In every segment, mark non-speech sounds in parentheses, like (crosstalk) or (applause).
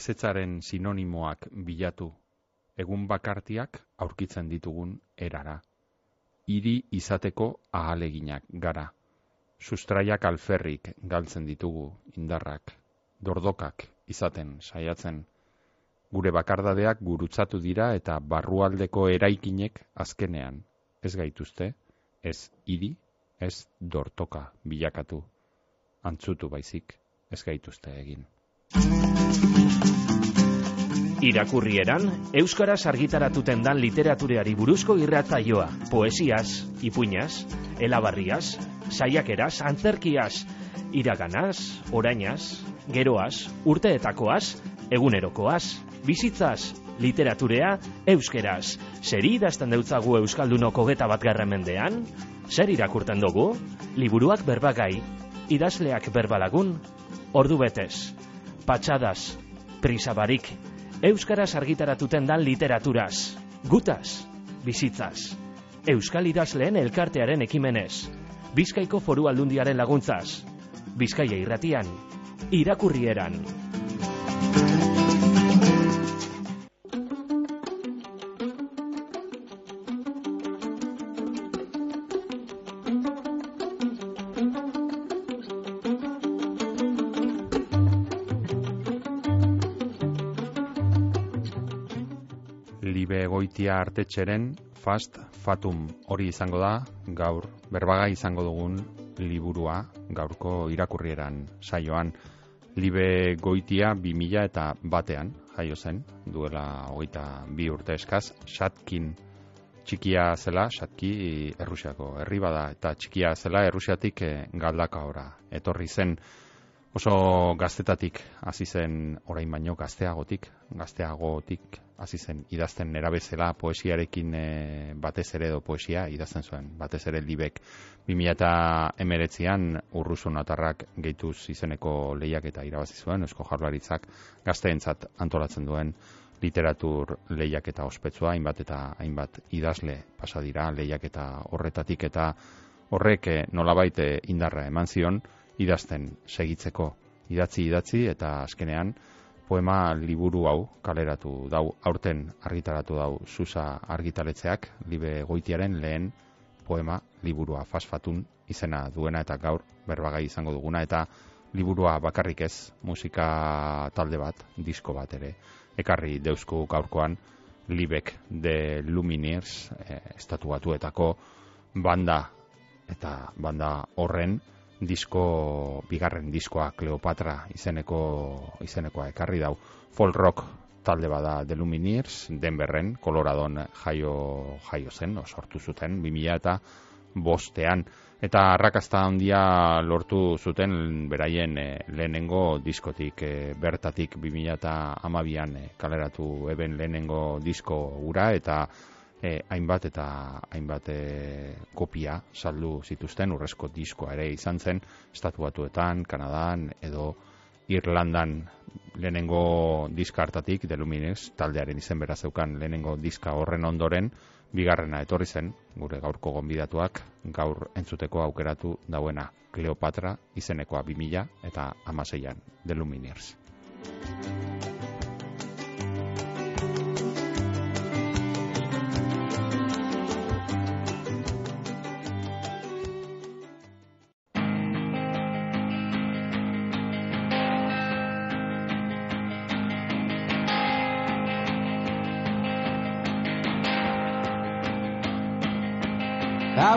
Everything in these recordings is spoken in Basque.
ezetzaren sinonimoak bilatu, egun bakartiak aurkitzen ditugun erara. Hiri izateko ahaleginak gara. Sustraiak alferrik galtzen ditugu indarrak, dordokak izaten saiatzen. Gure bakardadeak gurutzatu dira eta barrualdeko eraikinek azkenean, ez gaituzte, ez hiri, ez dortoka bilakatu. Antzutu baizik, ez gaituzte egin. Irakurrieran, Euskaraz argitaratuten dan literatureari buruzko irratzaioa, poesiaz, ipuñaz, elabarriaz, saiakeraz, antzerkiaz, iraganaz, orainaz, geroaz, urteetakoaz, egunerokoaz, bizitzaz, literaturea, euskeraz. Zeri idazten deutzagu Euskaldunoko geta bat mendean? Zer irakurten dugu? Liburuak berbagai, idazleak berbalagun, ordu betez, patxadas, prisabarik, Euskaraz argitaratuten dan literaturaz, gutaz, bizitzaz, Euskal idazleen elkartearen ekimenez, Bizkaiko foru aldundiaren laguntzaz, Bizkaia irratian, irakurrieran. Goitia artetxeren fast fatum. Hori izango da gaur berbaga izango dugun liburua gaurko irakurrieran saioan. Libe goitia bi eta batean jaio zen duela hogeita bi urte eskaz satkin txikia zela satki errusiako herri bada eta txikia zela errusiatik eh, galdaka ora etorri zen oso gaztetatik hasi zen orain baino gazteagotik gazteagotik hasi zen idazten nerabezela poesiarekin e, batez ere edo poesia idazten zuen. Batez ere libek 2019an urrusun atarrak gehituz izeneko lehiak eta irabazi zuen, eusko jarlaritzak gazteentzat antolatzen duen literatur lehiak eta ospetsua, hainbat eta hainbat idazle pasa dira lehiak eta horretatik eta horrek eh, nolabait eh, indarra eman zion idazten segitzeko. Idatzi idatzi eta azkenean poema liburu hau kaleratu dau aurten argitaratu dau Susa argitaletzeak libe goitiaren lehen poema liburua fasfatun izena duena eta gaur berbagai izango duguna eta liburua bakarrik ez musika talde bat, disko bat ere. Ekarri deusku gaurkoan libek de Lumineers e, estatu batuetako banda eta banda horren disko, bigarren diskoa Cleopatra izeneko izenekoa ekarri dau folk rock talde bada The Lumineers, Denverren, Coloradon jaio, jaio zen, o, sortu zuten, 2000 eta bostean. Eta arrakasta handia lortu zuten beraien e, lehenengo diskotik, e, bertatik 2000 eta amabian e, kaleratu eben lehenengo disko ura, eta e, hainbat eta hainbat e, kopia saldu zituzten urrezko diskoa ere izan zen estatu batuetan, Kanadan edo Irlandan. Lehenengo diska hartatik de taldearen izen zeukan lehenengo diska horren ondoren bigarrena etorri zen gure gaurko gonbidatuak gaur entzuteko aukeratu dauena Cleopatra izenekoa 2000 eta amaseian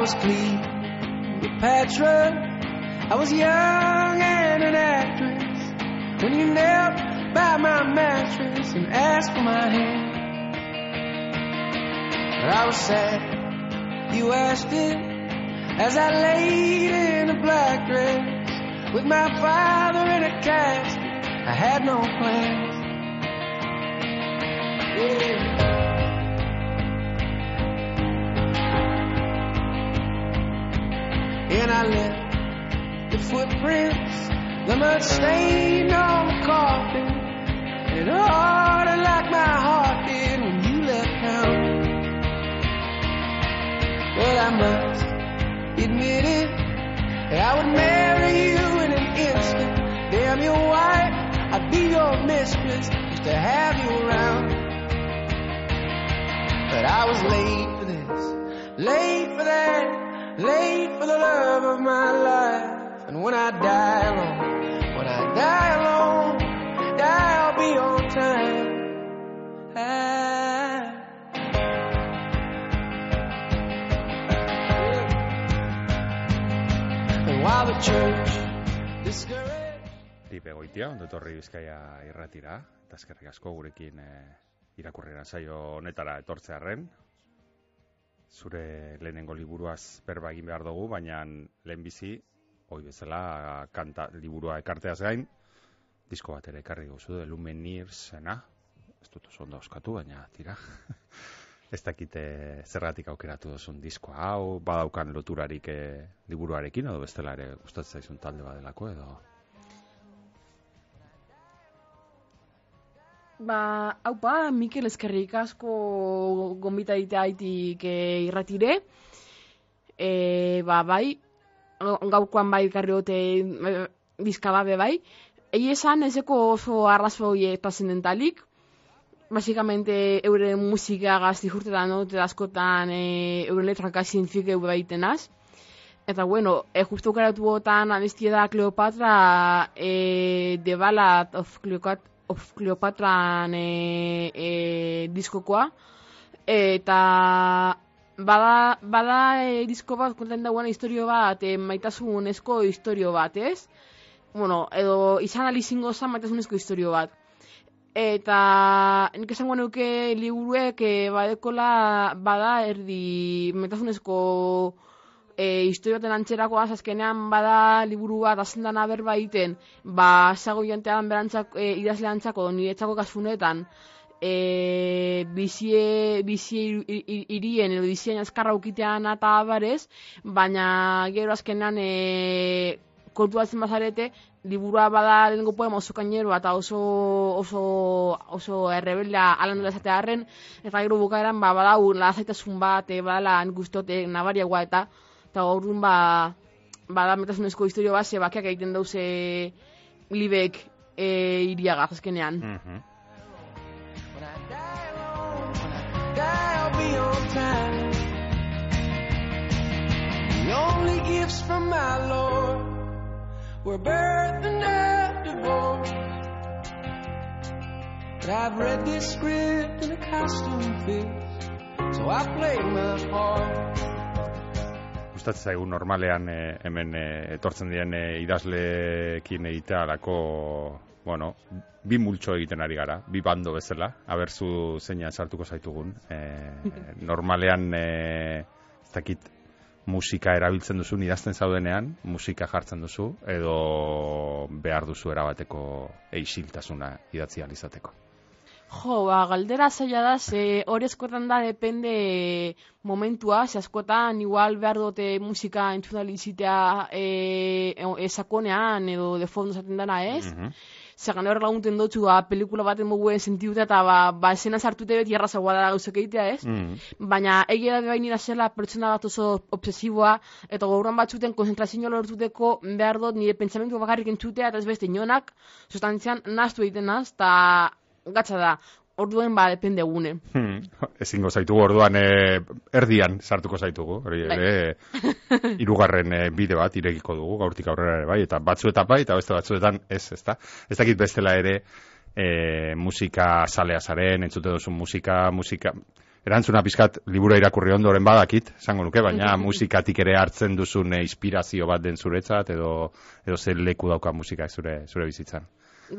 de Lumineers. was Cleopatra. I was young and an actress when you knelt by my mattress and asked for my hand. I was sad you asked it as I laid in a black dress with my father in a casket. I had no plans. Yeah. The stain on the carpet, and harder like my heart did when you left town. But I must admit it, I would marry you in an instant. Damn your wife, I'd be your mistress. just to have you around. But I was late for this, late for that, late for the love of my life. And when I die alone, die alone, die I'll be on time. Ah. And while the church discouraged. Libe goitia, ondo etorri bizkaia irratira, eta eskerrik asko gurekin e, irakurrera saio honetara etortzearren. Zure lehenengo liburuaz berba egin behar dugu, baina lehen bizi, hoi bezala, kanta, liburua ekarteaz gain, disko bat ere ekarri guzu, de Lumenir zena, ez dut oso ondo euskatu, baina tira. (laughs) ez dakite zergatik aukeratu duzun diskoa hau, badaukan loturarik e, liburuarekin, edo bestela ere gustatzen zaizun talde badelako, edo... Ba, haupa, Mikel eskerrik asko gombita ditea haitik e, irratire. E, ba, bai, gaukoan bai karri hote e, bizkababe bai. Egi esan ezeko oso arrazoi trascendentalik. Basikamente eure musika gazti jurtetan dut askotan e, eure letraka zientzike baitenaz. Eta bueno, e, justu karatu botan anestia da Cleopatra e, The Ballad of Cleopatra of Cleopatran e, e, diskokoa eta bada, bada e, disko bat konten dagoen historio bat e, maitasunezko historio bat, ez? Bueno, edo izan alizingo zan maitasunezko historio bat. Eta nik esango nuke liburuek e, badekola bada erdi maitasunezko e, historioten antxerako azkenean bada liburu bat azendana berba egiten, ba, zago jantean berantzak, e, idazle antzako, niretzako kasunetan, e, bizie, bizie irien, edo bizien azkarra ukitean eta abarez, baina gero azkenean e, kontu batzen bazarete, liburua bada lehenko poema oso kainero eta oso, oso, oso errebelda alan dela esatea harren, eta gero bukaeran ba, badau lazaitasun bat, e, badala nik ustote nabariagoa eta eta gaurun ba bada metasunezko historio bat, ze bakeak egiten dauze libek e, iriaga azkenean. Mhm. When time. The only gifts from my Lord were birth and a divorce. But I've read this script in a costume fit, so I played my part. Gustatzen zaigu normalean e, hemen e, etortzen diren e, idazleekin egitea alako, bueno, bi multxo egiten ari gara, bi bando bezala, aberzu zeina sartuko zaitugun. E, (laughs) normalean, e, ez dakit, musika erabiltzen duzun idazten zaudenean, musika jartzen duzu, edo behar duzu erabateko eisiltasuna idatzi ahal izateko. Jo, ba, galdera zaila da, ze hori eskotan da depende momentua, ze askotan igual behar dute musika entzunalizitea e, e, sakonean edo de fondo zaten dana ez. Mhm. Zagan hor lagunten dutxu, ba, pelikula baten moguen sentiuta eta ba, ba esena sartute beti errazagoa da gauzak egitea ez. Mhm. Baina egia da bainira zela pertsona bat oso obsesiboa eta gauran batzuten konzentrazio lortuteko behar dut nire pentsamentu bakarrik entzutea eta ez beste inonak sustantzian naztu egiten naz eta gatza da, orduen ba depende gune. Hmm, ezingo zaitugu orduan e, erdian sartuko zaitugu. Hori Bai. ere (laughs) hirugarren e, bide bat irekiko dugu gaurtik aurrera ere bai eta batzuetan bai eta beste batzuetan ez, ezta. Ez dakit bestela ere e, musika salea zaren, entzute duzu musika, musika Erantzuna pizkat libura irakurri ondoren badakit, esango nuke, baina (laughs) musikatik ere hartzen duzun inspirazio bat den zuretzat edo edo ze leku dauka musika zure zure bizitzan.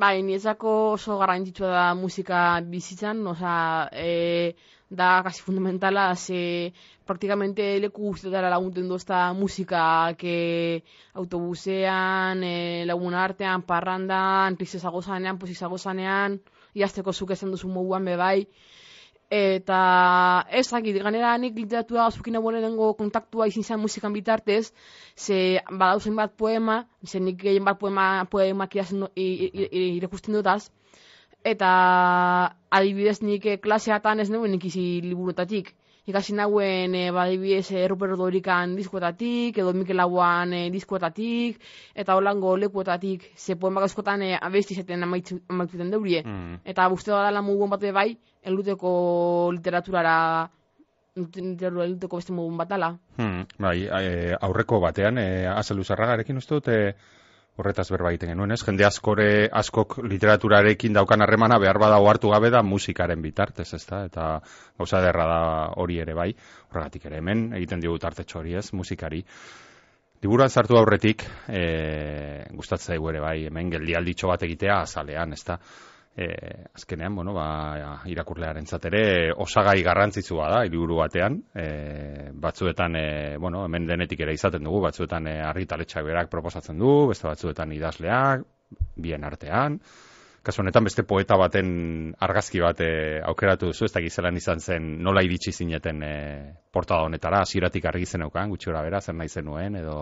Bai, niretzako oso garrantzitsua da musika bizitzan, osea, e, da kasi fundamentala, ze praktikamente leku guztietara lagunten dozta musika, que autobusean, e, lagun artean, parrandan, tristezago zanean, posizago zanean, iazteko zuk esan duzu moguan bebai, eta ez dakit, ganera nik literatura zukin lehenengo kontaktua izin zen musikan bitartez, ze badauzen bat poema, ze nik gehien bat poema, poemak irazen i- i- i- irakusten dutaz, eta adibidez nik eh, klaseatan ez nuen ikizi liburutatik. Ikasi nauen e, badibidez e, Rupert Dorikan diskoetatik, edo Mikel Lauan e, diskoetatik, eta holango lekuetatik, ze poemak askotan e, abesti zaten amaitzuten deurie. Mm. Eta uste badala mugun bat ere bai, eluteko literaturara literatura eluteko beste mugun bat dala. Hmm, bai, aurreko batean, e, azelu zarragarekin uste dut, e, horretaz berba egiten genuen, ez? Jende askore, askok literaturarekin daukan harremana behar bada ohartu gabe da musikaren bitartez, ez da? Eta gauza derra da hori ere bai, horregatik ere hemen, egiten digu tartetxo hori ez, musikari. Liburuan sartu aurretik, e, gustatzen zaigu ere bai, hemen geldialditxo bat egitea azalean, ez da? E, azkenean, bueno, ba, irakurlearen ere osagai garrantzitsua da, liburu batean, e, batzuetan, e, bueno, hemen denetik ere izaten dugu, batzuetan e, argitaletxak berak proposatzen du, beste batzuetan idazleak, bien artean, kasu honetan beste poeta baten argazki bat e, aukeratu duzu, ez da gizelan izan zen nola iritsi zineten e, portada honetara, hasieratik argi zen eukan, gutxura bera, zer nahi zenuen, edo...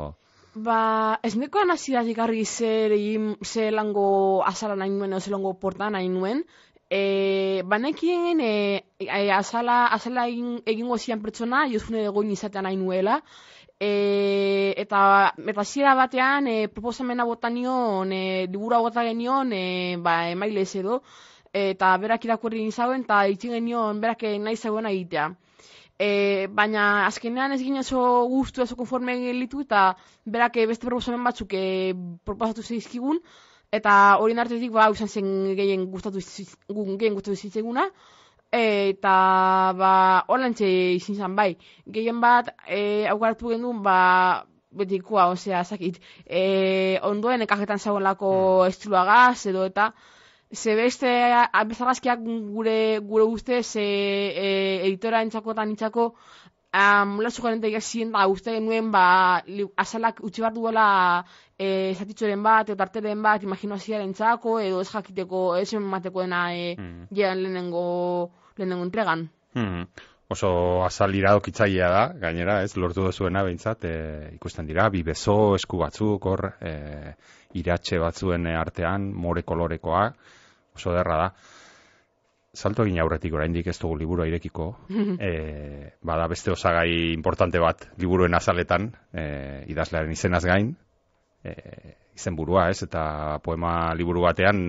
Ba, ez neko anazidatik argi zer egin, ze lango azala nahi nuen, ze lango porta nahi nuen. E, banekien, e, e, azala, azala egin, egingo zian pertsona, jozune egoin izatean nahi nuela. E, eta eta zira batean, e, proposamena botanion, e, libura bota genion, e, ba, emaile ez edo, eta berak irakurri nizauen, eta itxin genion, berak nahi zauen egitea. E, baina azkenean ez ginen oso guztu, oso konforme gelitu eta berak eh, beste proposamen batzuk e, proposatu zeizkigun eta hori nartetik ba izan zen gehien gustatu gehien gustatu zitzeguna eta ba holantze izin zen bai gehien bat e, aukaratu genuen ba betikoa, osea, zakit, e, ondoen ekajetan zagoelako mm. estruagaz edo eta Ze beste bezarrazkiak gure gure ustez e, e, editora entzako eta nintzako um, latzu garen da uste genuen ba, li, azalak utzi bat duela e, zatitzoren bat, eta arteren bat imaginazioaren txako, edo ez jakiteko ez emateko dena e, mm. lehenengo, lehenengo entregan. Mm. Oso azal iradokitzailea da, gainera, ez, lortu duzuena behintzat, e, ikusten dira, bi bezo, esku batzuk, hor, e, iratxe batzuen artean, more kolorekoa, oso derra da. Salto egin aurretik oraindik ez dugu liburua irekiko. (laughs) e, bada beste osagai importante bat liburuen azaletan, e, idazlearen izenaz gain, e, izen burua, ez? Eta poema liburu batean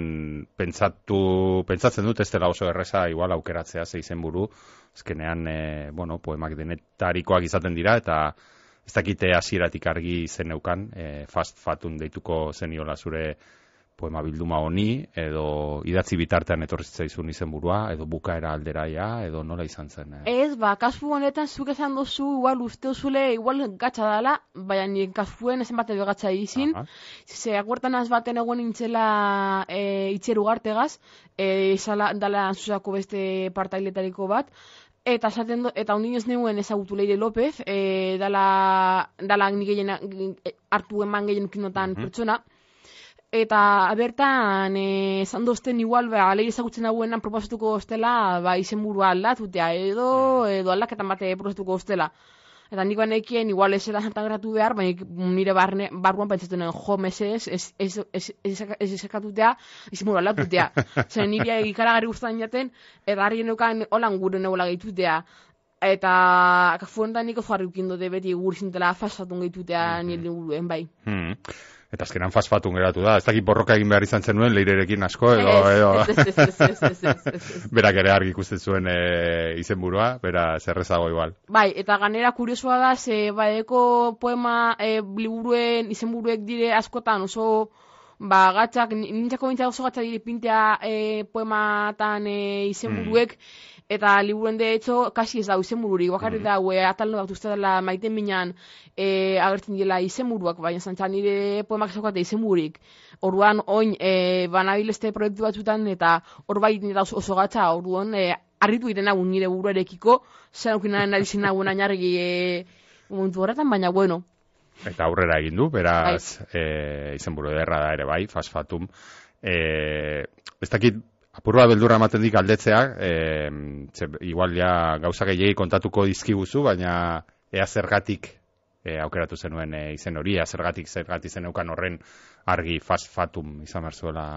pentsatu, pentsatzen dut ez dela oso erreza igual aukeratzea ze izen buru. Ezkenean, e, bueno, poemak denetarikoak izaten dira, eta ez dakite hasieratik argi izen neukan, e, fast fatun deituko zeniola zure poema bilduma honi, edo idatzi bitartean etorri zaizun izenburua, edo bukaera alderaia, edo nola izan zen? Eh? Ez, ba, kasu honetan zuk esan dozu, igual uste zule, igual gatsa dala, baina nien kasuen ezen bate begatza izin, ze aguertan az baten egon nintzela e, itxeru gartegaz, e, izala dala zuzako beste partailetariko bat, Eta esaten eta ondin ez neuen ezagutu Leire López, e, dala, dala nik hartu eman gehien kinotan pertsona, Eta bertan, eh, esan dozten igual, ba, lehi ezagutzen dagoenan proposatuko ostela, ba, izen burua aldatutea, edo, edo aldaketan bate proposatuko ostela. Eta nik banekien, igual ez da gratu behar, baina nire barne, barruan pentsatzen nuen, jo, mesez, ez, ez, ez, ez, ez ezakatutea, izen burua aldatutea. (laughs) Zer, nire ikaragarri guztan jaten, eta harri genukan holan gure negoela gehitutea. Eta kafuentan niko jarri ukindote beti gurizintela fasatun gehitutea nire guruen, bai. Hmm. Eta azkenan fasfatun geratu da. Ez dakit borroka egin behar izan zenuen, leirerekin asko, edo... edo... berak ere argi ikusten zuen e, izenburua, bera zerrezago igual. Bai, eta ganera kuriosua da, ze baeko poema e, liburuen izenburuek dire askotan oso ba, gatzak, nintzako bintzak oso gatzak dire pintea e, poematan e, izenburuek, mm eta liburuen de hecho kasi ez da izenbururik. Bakarrik mm -hmm. da atal bat uste dela maiten minan e, agertzen dela izenburuak. Baina zantza nire poemak izen izenbururik. Orduan oin e, banabil este proiektu batzutan eta hor bai nire oso, gatza. Orduan e, arritu iten nagun nire buruarekiko. Zer aukinaren nari zen nagun ainargi e, momentu horretan baina bueno. Eta aurrera egin du beraz bai. e, izenburu ederra da ere bai fasfatum e, ez dakit Apurua beldurra ematen dik aldetzea, e, ze, igual ja gauza gehiagi kontatuko dizkiguzu, baina ea zergatik e, aukeratu zenuen e, izen hori, ea zergatik zergatik zeneukan horren argi fast fatum izan marzuela.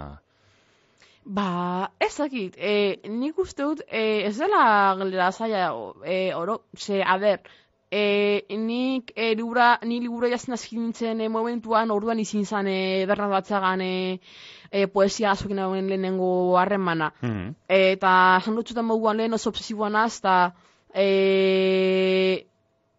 Ba, ez dakit, e, nik uste dut, e, ez dela galdera zaila, e, oro, ze, a ber, e, nik e, libura, ni libura jazten hasi nintzen e, momentuan, orduan izin zan e, berrat batzagan e, e, poesia azokin dagoen lehenengo harremana. Mhm. Eta esan dutxutan moguan lehen oso obsesiboan az, eta e,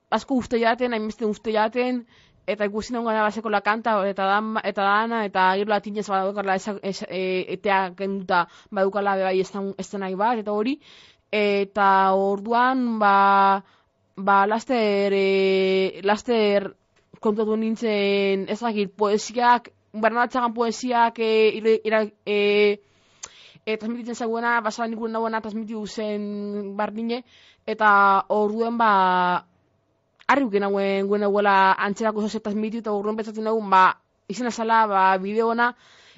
asko uste jaten, hainbeste uste jaten, eta ikusi nagoen gara sekola kanta, eta, dan, eta dana, eta gero latinez badukala e, etea kenduta badukala bai ez, ez nahi bat, eta hori, eta orduan, ba, ba, laster, e, laster kontatu nintzen, ez dakit, poesiak, Bernatzagan poesiak e, ira, e, e, transmititzen zegoena, basaran ikuren dagoena transmitiu zen bardine, eta orduen ba, harri uken hauen guen dagoela antxerako zoze transmitiu, eta orduen betzatzen dagoen, ba, izena zala, ba, bideona,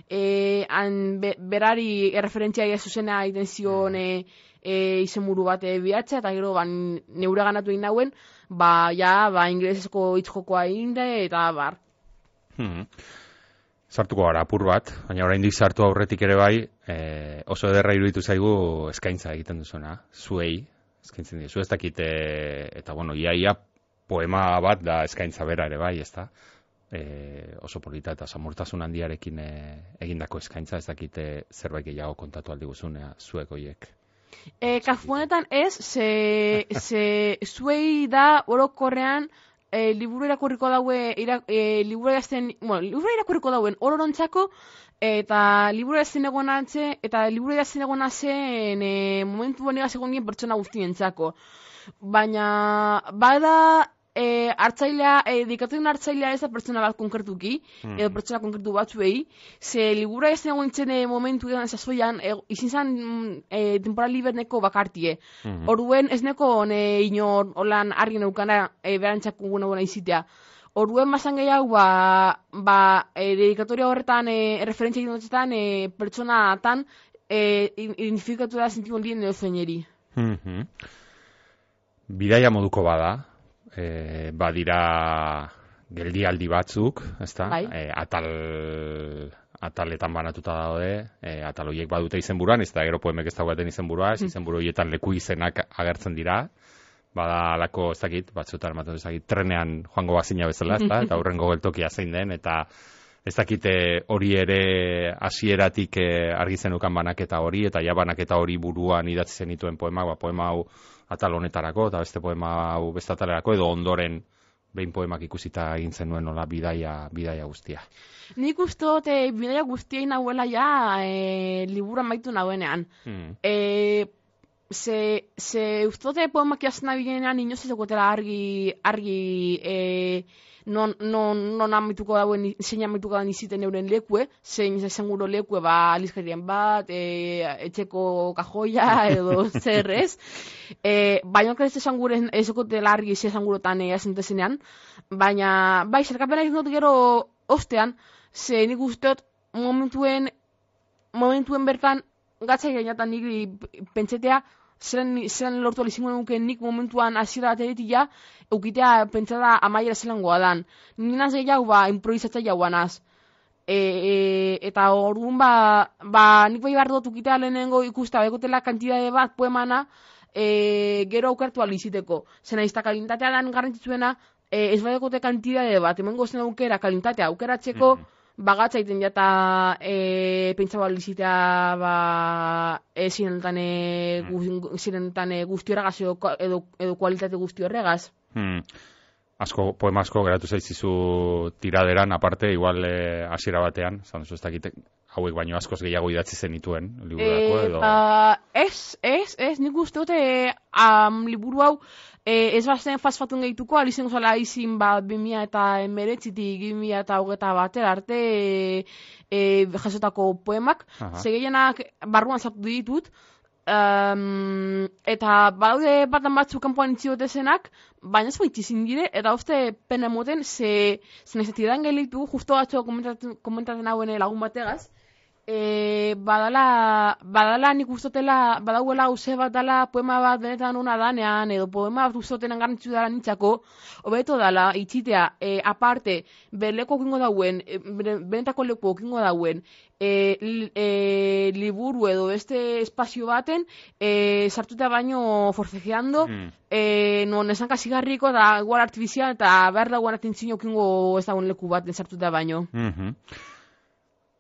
e, han be, berari erreferentzia ia zuzena egiten zion e, e, izenburu bat e, bihatza, eta gero ba, neure ganatu egin dauen, ba, ja, ba, inglesezko hitzjokoa egin da, eta bar. Mhm. Sartuko gara apur bat, baina oraindik sartu aurretik ere bai, e, oso ederra iruditu zaigu eskaintza egiten duzuna, zuei, eskaintzen dira, zu ez dakite, eta bueno, ia, ia poema bat da eskaintza bera ere bai, ezta? E, oso polita eta samurtasun handiarekin e, egindako eskaintza, ez dakite zerbait gehiago kontatu aldi guzunea, zuek oiek. E, kafu honetan ez, ze, ze zuei da orokorrean e, liburu irakurriko daue, ira, e, liburu irazten, bueno, liburu irakurriko dauen ororontzako, eta liburu irazten egon antze, eta liburu irazten egon zen e, momentu honega segondien pertsona guztientzako. Baina, bada, e, hartzailea, e, dikatuen hartzailea ez da pertsona bat konkretuki, Mhm. edo pertsona konkretu batzuei, ze libura ez egon nintzen e, momentu edan zazoian, e, izin zan mm, e, temporal liberneko bakartie. Mhm. Orduan ez neko ne inor holan argi neukana e, berantzak guna izitea. Orduan basan gehiago, ba, ba e, dedikatoria horretan, e, referentzia egin dutzetan, e, pertsonatan, e, identifikatu da zintikon dien edo zeineri. Mhm. Bidaia moduko bada, e, badira geldialdi batzuk, ezta? Bai. E, atal ataletan banatuta daude, e, atal horiek badute izenburuan, ez da gero poemek ez daugaten izenburua, ez izenburu horietan leku izenak agertzen dira, bada alako, ez dakit, batzutan ematen ez dakit, trenean joango bazina bezala, ez da, (laughs) eta aurrengo geltokia zein den, eta ez dakite hori ere hasieratik eh, argi zenukan banaketa hori, eta ja banaketa hori buruan idatzi zenituen poema, ba, poema hau atal honetarako, eta beste poema hau beste atalerako, edo ondoren behin poemak ikusita egin zenuen nola bidaia, bidaia guztia. Nik uste dut, e, bidaia guztiei nahuela ja, e, libura maitu nahuenean. Hmm. E, ze, ze uste dute poemak jazten nabilenean inoz ez argi, argi e, non, non, non amituko dauen, zein amituko dauen iziten euren lekue, zein seguro lekue, ba, alizkarien bat, e, etxeko kajoia, edo (laughs) zer ez. E, baina ez esan gure, ez egotela argi ze esan gurotan e, azentezenean, baina, bai, zerkapena egin dut gero ostean, ze nik uste dut momentuen, momentuen bertan, gatzai gainatan nik pentsetea, zeren, zeren lortu alizingo nuke nik momentuan hasiera ateretia, eukitea pentsada amaiera zelangoa dan. Ninaz gehiago ba, improvisatza jauanaz. E, e, eta orduan ba, ba, nik bai behar ukitea lehenengo ikusta, bekotela kantidade bat poemana, e, gero aukertu aliziteko. Zena izta kalintatea dan garrantzitzuena, e, ez badekote kantidade bat, emango zen aukera kalintatea aukeratzeko, Mhm. bagatza iten jata e, pentsa balizitea ba, e, zirentan, e, gu, zirentan e, guzti horregaz edo, edo, edo kualitate guzti horregaz. Hmm. Asko, poema asko geratu zaizkizu tiraderan, aparte, igual eh, hasiera batean, zan ez dakite, hauek baino askoz gehiago idatzi zenituen, liburako, edo... ba, ez, ez, ez, nik uste dute am, liburu hau e, ez bazen fasfatun gehituko, alizen zala izin bat 2000 eta emeretzitik 2000 eta hogeta batera arte e, e, jasotako poemak, ze gehienak barruan sartu ditut, um, eta badaude batan batzuk kanpoan itzi zenak, baina ez baitzi izin dire, eta uste pena emoten, ze, ze nezetidan gelitu, justo batzu komentatzen, komentatzen hauen lagun bategaz, e, badala, badala nik ustotela, badauela hauze bat dala poema bat benetan ona danean, edo poema bat ustotenan garantitzu dara nintzako, hobeto dala, itxitea, e, aparte, berleko kingo dauen, e, benetako leku kingo dauen, e, e, liburu edo beste espazio baten, e, sartuta baino forcejeando, Mm. e, non esan kasigarriko da igual artifizial eta behar dagoen atentzio kingo ez dagoen leku baten sartuta baino. Mhm.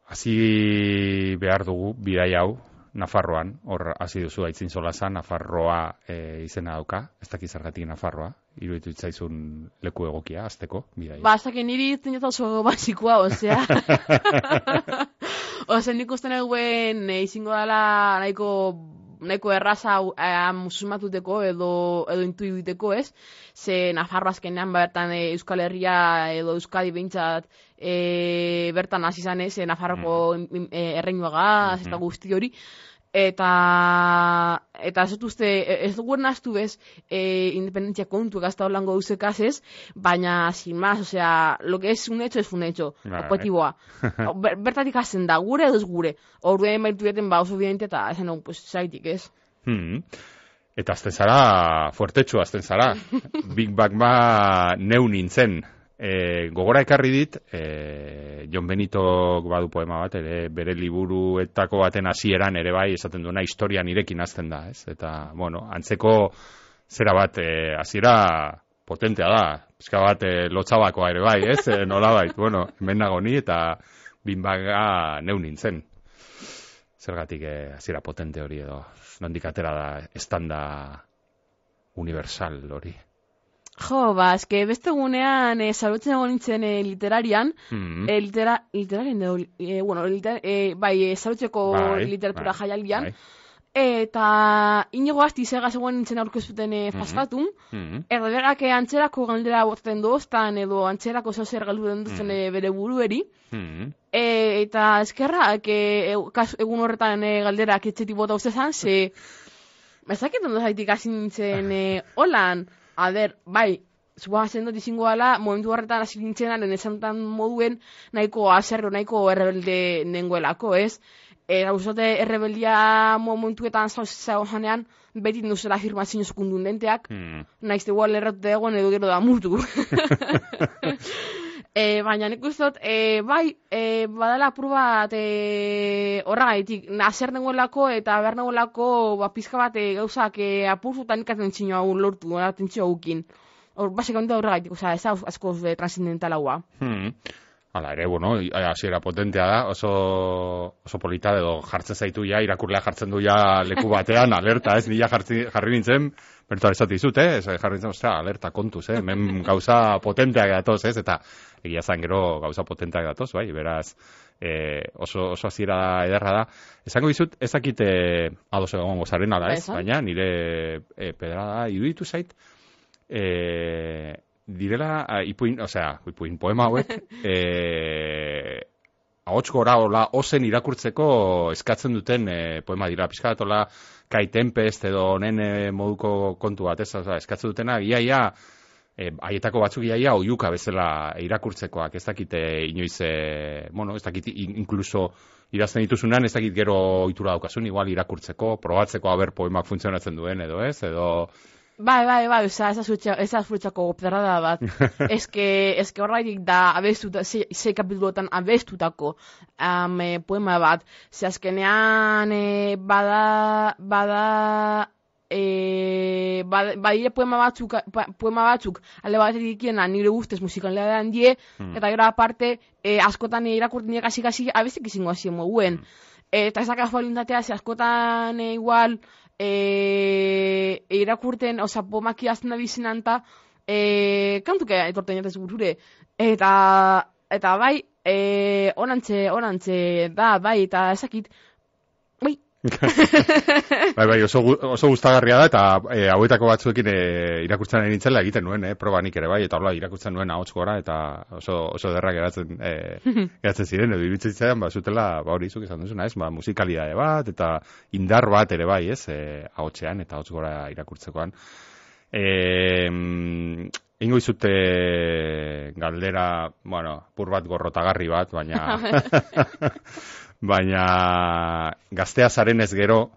Hasi behar dugu bidai hau Nafarroan, hor hasi duzu aitzin solasan, Nafarroa e, izena dauka, ez dakiz zergatik Nafarroa, iruditu itzaizun leku egokia, azteko, bidai. Ba, dakit niri itzen jota oso basikoa, osea. (laughs) (laughs) osea, nik uste neguen e, izingo dela nahiko nahiko erraza eh, musumatuteko edo edo intuiteko, ez? Ze Nafarro azkenean ba, bertan e, Euskal Herria edo Euskadi behintzat e, bertan hasi izan ez, e, Nafarroko mm. e, erreinuagaz eta Mhm. guzti hori. Eta, eta ez dut uste, ez dugu nastu bez, e, independentzia kontu gazta holango duzekaz ez, baina, sin más, osea, lo que es un hecho es un hecho, objetiboa. (laughs) Ber, bertatik hasten da, gure edo ez gure. Orduen baitu dieten ba oso evidente eta esan dugu, pues, zaitik ez. Hmm. Eta azten zara, fuertetxu azten zara. (laughs) Big Bang ba neu nintzen. E, gogora ekarri dit, e, Jon Benito badu poema bat, ere bere liburuetako baten hasieran ere bai, esaten duena, historia nirekin hasten da, ez? Eta, bueno, antzeko zera bat, e, hasiera potentea da, pizka bat e, lotxabakoa ere bai, ez? E, nolabait, bueno, hemen nago ni eta Big Banga neu nintzen. Zergatik eh, hasiera potente hori edo nondik atera da estanda universal hori. Jo, ba, eske beste gunean, e, salutzen egon nintzen e, literarian, Mm. e, litera, literarien edo, e, bueno, liter, e, bai, e, salutzeko Bai, literatura bai, jaialdian, bai. eta inigo asti zega zegoen nintzen aurkezuten e, fastatun, Mm. Erdo berak eh, antzerako galdera botaten doztan edo antzerako zozer galdu duzen Mm. eh, bere burueri. Mm. E, eta eskerrak e, egun horretan e, galderak etxetik bota ustezan, ze (laughs) ezakit ondo zaitik hasi nintzen (laughs) e, holan, a ber, bai, zua zen dut izango dela, momentu horretan hasi nintzenaren esan tan moduen nahiko aserro, nahiko errebelde nengoelako, ez? Eta uzote errebeldia momentuetan zau janean, beti nuzela afirmazio sekundundenteak, Mm. naiz igual erratute egon edo gero da murtu. (laughs) e, baina nik dut, e, bai, e, badala apur bat e, horregaitik, nazer nengoelako eta behar nengoelako ba, pizka bat e, gauzak e, apurzutan ikaten txino hau lortu, atentzio haukin. Hor, basikamente horregaitik, osea, ez da asko e, transcendentalagoa. Hmm. Hala ere, bueno, hasiera potentea da, oso, oso polita edo jartzen zaitu ja, irakurlea jartzen du ja leku batean, alerta, ez, nila jartzi, jarri nintzen, bertu esate dizut, eh, ez, jarri nintzen, ostra, alerta kontuz, eh, hemen gauza potenteak datoz, ez, eta egia zan gero gauza potenteak datoz, bai, beraz, eh, oso, oso hasiera ederra da. Esango dizut, ez dakite ados egongo zaren ala, Ba, ez, baina nire eh, pedrada iruditu zait, eh, direla, ah, ipuin, osea, ipuin poema hauek, (laughs) eh, ahots gora hola ozen irakurtzeko eskatzen duten eh, poema dira, hola Kai Tempest edo honen eh, moduko kontu bat, ez, osea, eskatzen dutena, iaia, e, haietako batzuk iaia oiuka bezala irakurtzekoak, ez dakite inoiz, e, bueno, ez dakit in- inkluso idazten dituzunan, ez dakit gero ohitura daukasun, igual irakurtzeko, probatzeko haber poemak funtzionatzen duen edo ez, edo... Bai, bai, bai, osea, ez da zuretxa- ez da zuretzako pedrada bat. (laughs) eske, eske horreitik da abestuta, ze, ze kapituluetan abestutako um, poema bat. Ze azkenean e, bada, bada, e, bada, badire poema batzuk, poema batzuk, alde batetik ikiena nire ustez musikaldean die, Hmm. eta gero aparte, e, askotan e, irakurten dira kasi kasi abestik izango hasi moguen. Eta ez da kasualitatea, ze askotan e, igual e, irakurten, oza, pomaki azten da bizinanta, e, kantuke etorten jatez burure. Eta, eta bai, e, onantze, onantze, da, bai, eta ezakit, bai, Bai, oso, oso gustagarria da, eta e, hauetako batzuekin e, irakurtzen ari nintzela egiten nuen, eh, proba nik ere bai, eta hola irakurtzen nuen ahots gora, eta oso, oso derra geratzen, e, (laughs) geratzen ziren, edo iruditzen zitzaidan, ba, zutela, ba, hori zuk esan duzuna, ez, ba, musikalidade bat, eta indar bat ere bai, ez, e, ahotsean, eta ahots gora irakurtzekoan. E, ingo izute galdera, bueno, pur bat gorrotagarri bat, baina (laughs) (laughs) baina gaztea zaren ez gero,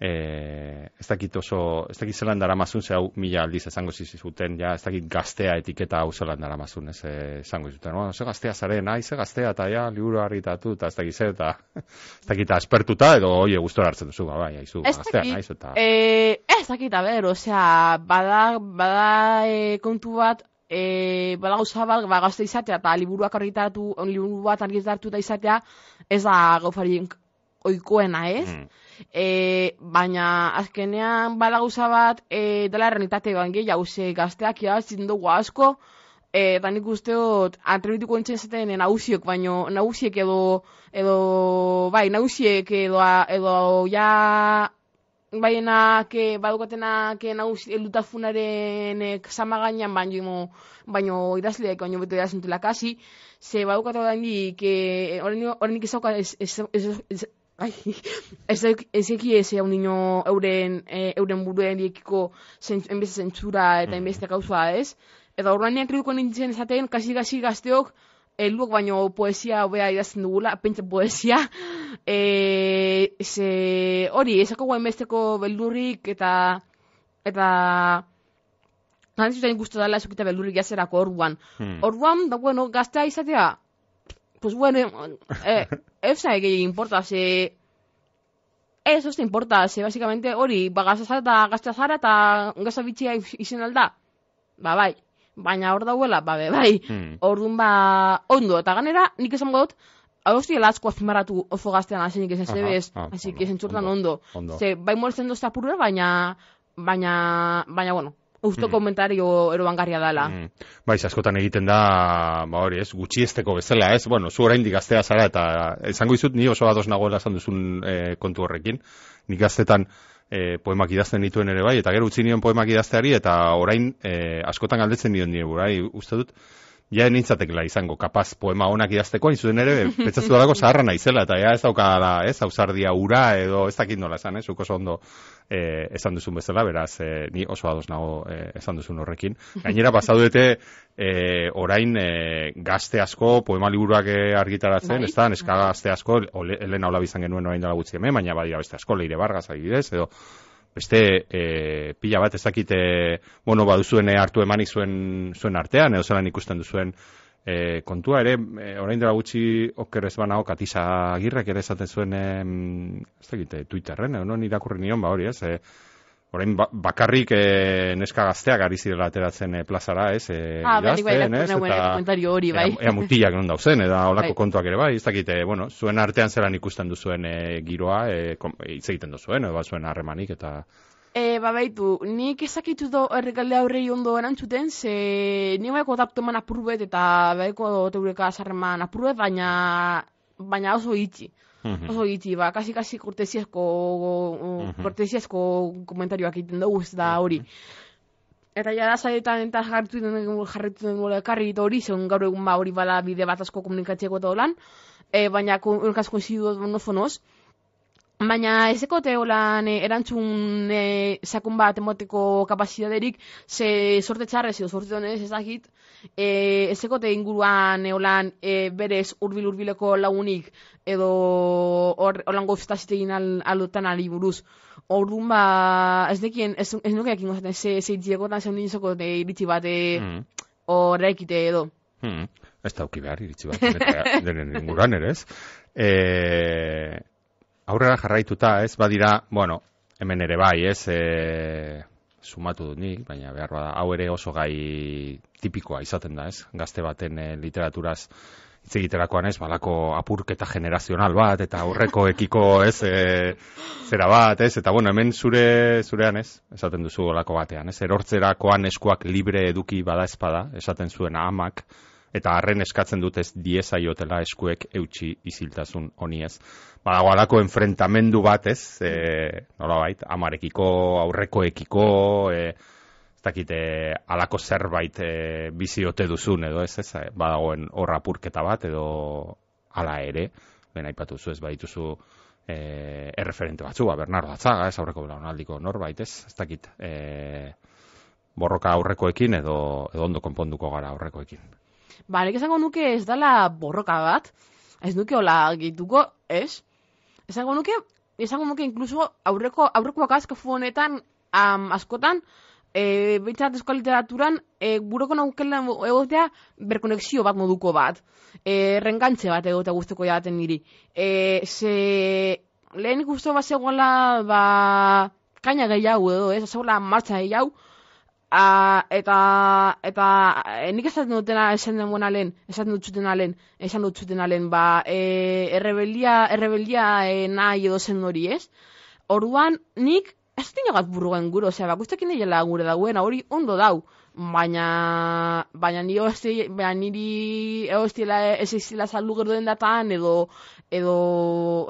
e, ez dakit oso, ez dakit zelan dara mazun, ze hau mila aldiz esango zizuten, ja, ez dakit gaztea etiketa hau zelan dara mazun, ez eh, esango zizuten, no, ze gaztea zaren, nahi, ze gaztea, eta ja, liburu harritatu, eta ez dakit ze, eta (laughs) ez dakit aspertuta, edo, oie, gustora hartzen duzu, ba, bai, haizu, Ez gaztea, naiz, eta... Eh, ez dakit, a ber, osea, bada, bada e, kontu bat, e, bada gauza bat, ba, gazte izatea, eta liburuak argitaratu, liburu bat argitaratu da izatea, ez da gaufarik oikoena, ez? Mm. E, baina azkenean bada gauza bat, e, dela errenitate ban gehiago, ze gazteak irabazten dugu asko, e, eta nik uste dut, atrebituko entzen zaten nagusiek, baino nagusiek edo, edo, bai, nagusiek edo, edo ja, baiena, que badukatena, que nagusi, elutafunaren sama gainean, baino, baino idazleek, baino beto idazentela kasi, ze badukatu da que horrenik ezauka ez, ez, ez, ez, Ai, (laughs) ez ez eki ez egun dino euren, e, euren buruen diekiko enbeste zentzura eta enbeste gauza ez. Eta horrean nian kriuko nintzen esaten, kasi-kasi gazteok, helduak baino poesia hobea idazten dugula, pentsa poesia. (laughs) E, ze, hori, esako guen besteko beldurrik eta eta Nantzuten ikustu dela esokita beldurrik jazerako orduan. Hmm. Orduan, da, bueno, gaztea izatea, pues bueno, eh, (laughs) ez da egin importa, ze... Ez, da importa, ze, basicamente, hori, ba, gazta zara eta gazta zara eta gazta bitxia izen alda. Ba, bai. Baina hor dauela, ba, be, bai. Hmm. Orduan, ba, ondo. Eta ganera, nik esan dut, hau hostia asko azpimarratu oso gaztean hasi ez zebez, ah, hasi que zentzurtan ondo, ondo. Ze, bai molesten dozta apurua, baina, baina, baina, bueno, usto Hmm. komentario erobangarria dela. Mm. Bai, askotan egiten da, ba hori, ez, gutxiesteko bezala, ez? Bueno, zu oraindik gaztea zara eta esango dizut ni oso ados nagoela esan duzun e, kontu horrekin. Nik gaztetan e, poemak idazten dituen ere bai, eta gero utzi nion poemak idazteari eta orain e, askotan galdetzen dion nire bai, uste dut, ja nintzatekela izango kapaz poema onak idazteko, hain zuen ere, (laughs) pentsatu dalako zaharra naizela, eta ja ez daukala, ez, ausardia ura, edo ez dakit nola esan, ez, zuk oso ondo e, esan duzun bezala, beraz, e, ni oso ados nago e, esan duzun horrekin. Gainera, pasadute, e, orain e, gazte asko, poema liburuak e, argitaratzen, Bai. ez da, neska gazte asko, Ole- Elena Olabi izan genuen orain dela gutxi hemen, baina badira beste asko, Leire Vargas adibidez, edo beste e, pila bat ez dakite, bueno, baduzuen hartu emanik zuen, zuen artean, edo zelan ikusten duzuen e, kontua ere, e, orain dela gutxi oker ez banago, Katisa Agirrek ere esaten zuen, e, ez dakite, Twitterren, edo non irakurri nion, ba hori ez, e, orain ba, bakarrik e, neska gazteak ari zirela ateratzen e, plazara, ez, e, Ah, idazten, ez, komentario hori, bai. Ea, ea mutilak non dauzen, eta (laughs) olako Bai. kontuak ere bai, ez dakite, bueno, zuen artean zelan ikusten duzuen e, giroa, e, hitz egiten duzuen, edo zuen harremanik, eta... E, ba, baitu, nik ezakitu do errekalde aurrei ondo erantzuten, ze ni baiko taptu eman apurbet eta baiko teureka azarreman apurbet, baina, baina oso itxi. Mhm. Oso itxi, ba, kasi, kasi kortesiazko, Mhm. kortesiazko komentarioak egiten dugu, ez da hori. Eta jara zaietan eta jarritu den jarritu den gola ekarri eta hori, zegoen gaur egun ba hori bada bide bat asko komunikatzeko eta holan, e, baina unkaz koincidu monofonoz. Baina ezekote holan eh, erantzun eh, sakun bat emoteko kapazitaterik, ze sorte txarrez edo sorte honez ez dakit, eh, ezekote inguruan eh, holan eh, berez urbil urbileko lagunik edo hor holan goztazitein al, alotan ali buruz. Orduan ba, ez nekien, ez, ez nuke ekin gozaten, ze, ze itziekotan zeun dintzoko de iritsi bat eh, Mhm. horrekite edo. Hmm. Ez da behar, iritsi bat, (laughs) denen inguruan ere, ez? E, aurrera jarraituta, ez, badira, bueno, hemen ere bai, ez, e, sumatu dut nik, baina behar bada, hau ere oso gai tipikoa izaten da, ez? Gazte baten e, literaturaz hitz egiterakoan ez, balako apurketa generazional bat, eta aurreko (laughs) ekiko, ez, e, zera bat, ez, eta bueno, hemen zure, zurean, ez, esaten duzu olako batean, ez, erortzerakoan eskuak libre eduki bada espada, esaten zuen amak, eta harren eskatzen dut ez diezaiotela eskuek eutxi iziltasun honi ez. Badago alako enfrentamendu bat ez, e, nolabait, amarekiko, aurrekoekiko, e, ez dakite, alako zerbait e, bizi ote duzun edo ez, ez, badagoen horra apurketa bat edo ala ere, ben aipatu zu ez badituzu e, erreferente batzu, ba, Bernardo Atzaga, ez aurreko belaunaldiko norbait, ez, ez dakit, e, borroka aurrekoekin edo, edo ondo konponduko gara aurrekoekin. Ba, nik esango nuke ez dala borroka bat, ez nuke hola gehituko, ez? Esango nuke, esango nuke inkluso aurreko, aurreko fu honetan, am, askotan, e, behintzat esko literaturan, e, buroko naukela egotea berkonexio bat moduko bat. E, rengantze bat egotea guzteko jaten niri. E, ze lehen ikustu bat zegoela, ba, kaina gehiago edo, ez, zegoela martza gehiago, A, eta, eta e, nik esaten dutena esan den buena lehen, esaten dut zuten lehen, esan dut zuten lehen, ba, e, errebelia, errebelia e, nahi edo zen hori, ez? Orduan, nik ez dut inogat burruen gure, ozera, bakustekin egela gure dagoena, hori ondo dau, baina, baina ni hosti, baina niri hostila ez izila saldu gero den datan, edo, edo,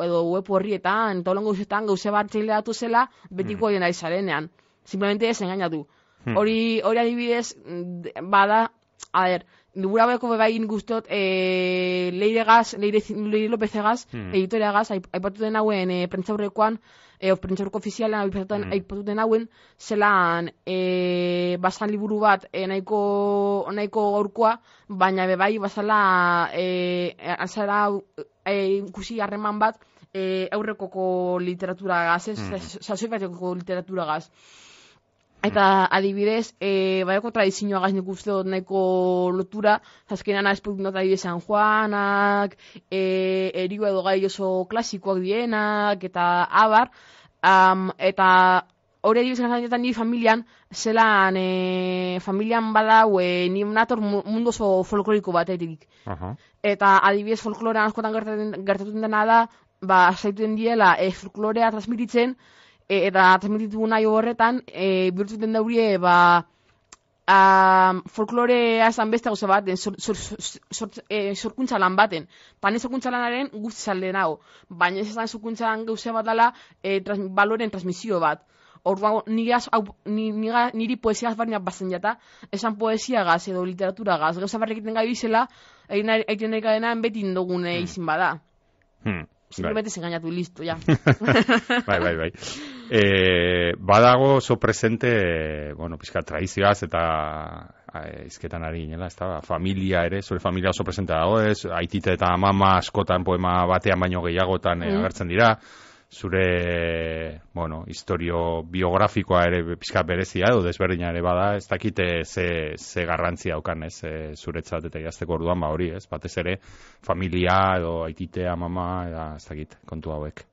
edo web horrietan, eta holan gauzetan, gauze bat datu zela, betiko mm. zarenean. Simplemente ez engainatu. Hmm. Hori, hori adibidez, bada, a ber, libura beko beba egin guztot, e, Leire Gaz, Leire, Leire López Egaz, hmm. editoria Gaz, aipatu den hauen e, prentzaurrekoan, e, prentzaurreko ofizialean aipatu, hmm. den hauen, zelan e, basan liburu bat e, nahiko, nahiko gaurkoa, baina bebai basala e, azara e, ikusi harreman bat e, aurrekoko literatura gaz, ez, hmm. literatura gaz. Eta adibidez, e, baiako tradizioa gaz nik uste dut nahiko lotura, azkenan azpuk nota adibidez San Juanak, e, erigo edo gai oso klasikoak dienak, eta abar, um, eta hori adibidez gazan nire familian, zelan e, familian badau e, nire nator mundu oso folkloriko batetik. Uh -huh. Eta adibidez folklorean askotan gertatuten dena da, ba, zaituen diela e, folklorea transmititzen, e, eta transmititu nahi horretan, e, bihurtzuten daurie, ba, a, folklorea esan beste gauza bat, e, sorkuntza lan baten. Pane sorkuntza lanaren guzti nago. Baina ez esan sorkuntza lan gauza bat dela e, trans, baloren transmisio bat. Orduan, niri, niri poesia azbarniak bazen jata, esan poesia gaz edo literatura gaz. Gauza barrekiten gai bizela, egin nahi gadenan beti indogune hmm. izin bada. Hmm. Simplemente bai. engañatu, listo, ya. (laughs) bai, bai, bai. E, badago oso presente, bueno, pizka tradizioaz eta izketan ari inela, ez da, familia ere, zure familia oso presente dago, ez, aitite eta mama askotan poema batean baino gehiagotan mm. agertzen dira, zure, bueno, historio biografikoa ere pizka berezia edo desberdina ere bada, ez dakite ze, ze garrantzia daukan, ez, e, zuretzat eta jazteko orduan, ba hori, ez, batez ere, familia edo aititea, mama, eta ez dakit, kontu hauek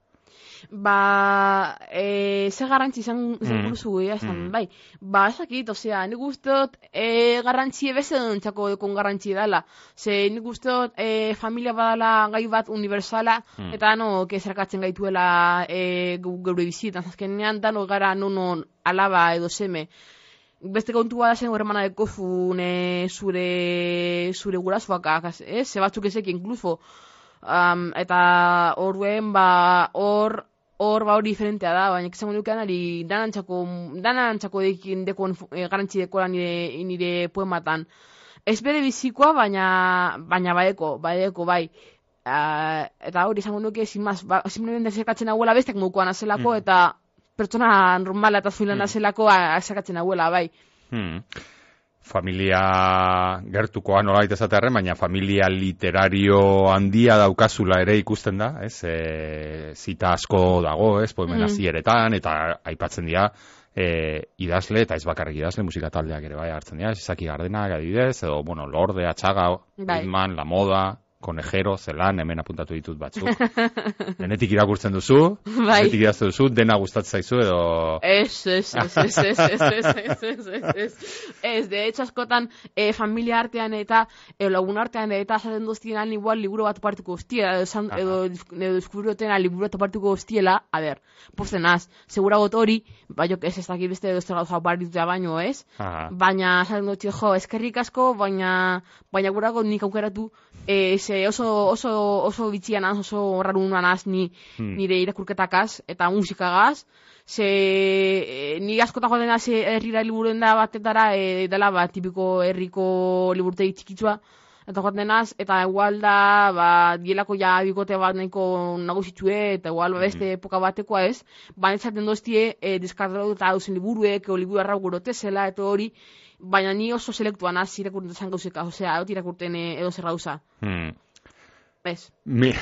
ba, e, ze garrantzi izan mm. guzu, mm. bai, ba, esakit, osea, nik guztot, e, garrantzi ebeze txako dekon garrantzi dela, ze nik guztot, e, familia badala gai bat universala, mm. eta no, kezerkatzen gaituela e, geure bizitan, azkenean, dano gara nonon alaba edo seme, beste kontua da zen horremana deko zure, zure gurasoak, eh? ze batzuk ezek inkluso, um, eta horren, ba, hor, hor ba hori diferentea da, baina izango nukean ari danantzako, danantzako dekin dekon e, garantzi dekola nire, nire poematan. Ez bere bizikoa, baina, baina baeko, baeko, bai. Uh, eta hori izango nuke, sin maz, ba, simplemente zekatzen aguela bestek mukoan azelako, mm. eta pertsona normala eta zuilan mm. azelako zekatzen aguela, bai. Mm familia gertukoa nola esatearren, baina familia literario handia daukazula ere ikusten da, ez? E, zita asko dago, ez? Poemen mm. eta aipatzen dira, e, idazle, eta ez bakarrik idazle, musika taldeak ere bai hartzen dira, Izaki Gardenak adibidez, edo, bueno, Lorde, Atxaga, bai. La Moda, konejero, zelan, hemen apuntatu ditut batzuk. Denetik irakurtzen duzu, bai. denetik idazte duzu, dena gustatzen zaizu edo... Ez, ez, ez, ez, ez, ez, ez, ez, ez, ez, de hecho askotan eh, familia artean eta eh, lagun artean eta zaten duztien igual liburu bat partuko guztiela, edo, san, edo, edo deskubriroten liburu bat partuko guztiela, a ber, posten az, segura got hori, bai jo, ez ez dakit beste edo ez gauza barritua baino, ez? Aha. Baina, zaten dut, jo, eskerrik asko, baina, baina gurago nik aukeratu, eh, ze oso, oso, oso bitxian az, oso rarunan az ni, hmm. nire irakurketakaz eta musikagaz. Ze e, ni askota joan dena ze herrira liburuen da batetara e, dela ba, tipiko herriko liburtei txikitzua. Eta joan denaz, eta igual da, ba, dielako ja bikote bat nahiko nagusitxue, eta igual ba, beste hmm. epoka batekoa ez. Baina etzaten doztie, e, eta hausen liburuek, o liburu arrau gorotezela, eta hori, baina ni oso selektuan az irakurten zan gauzeka, osea, hau irakurten edo zer gauza. Hmm. Ez. Mi...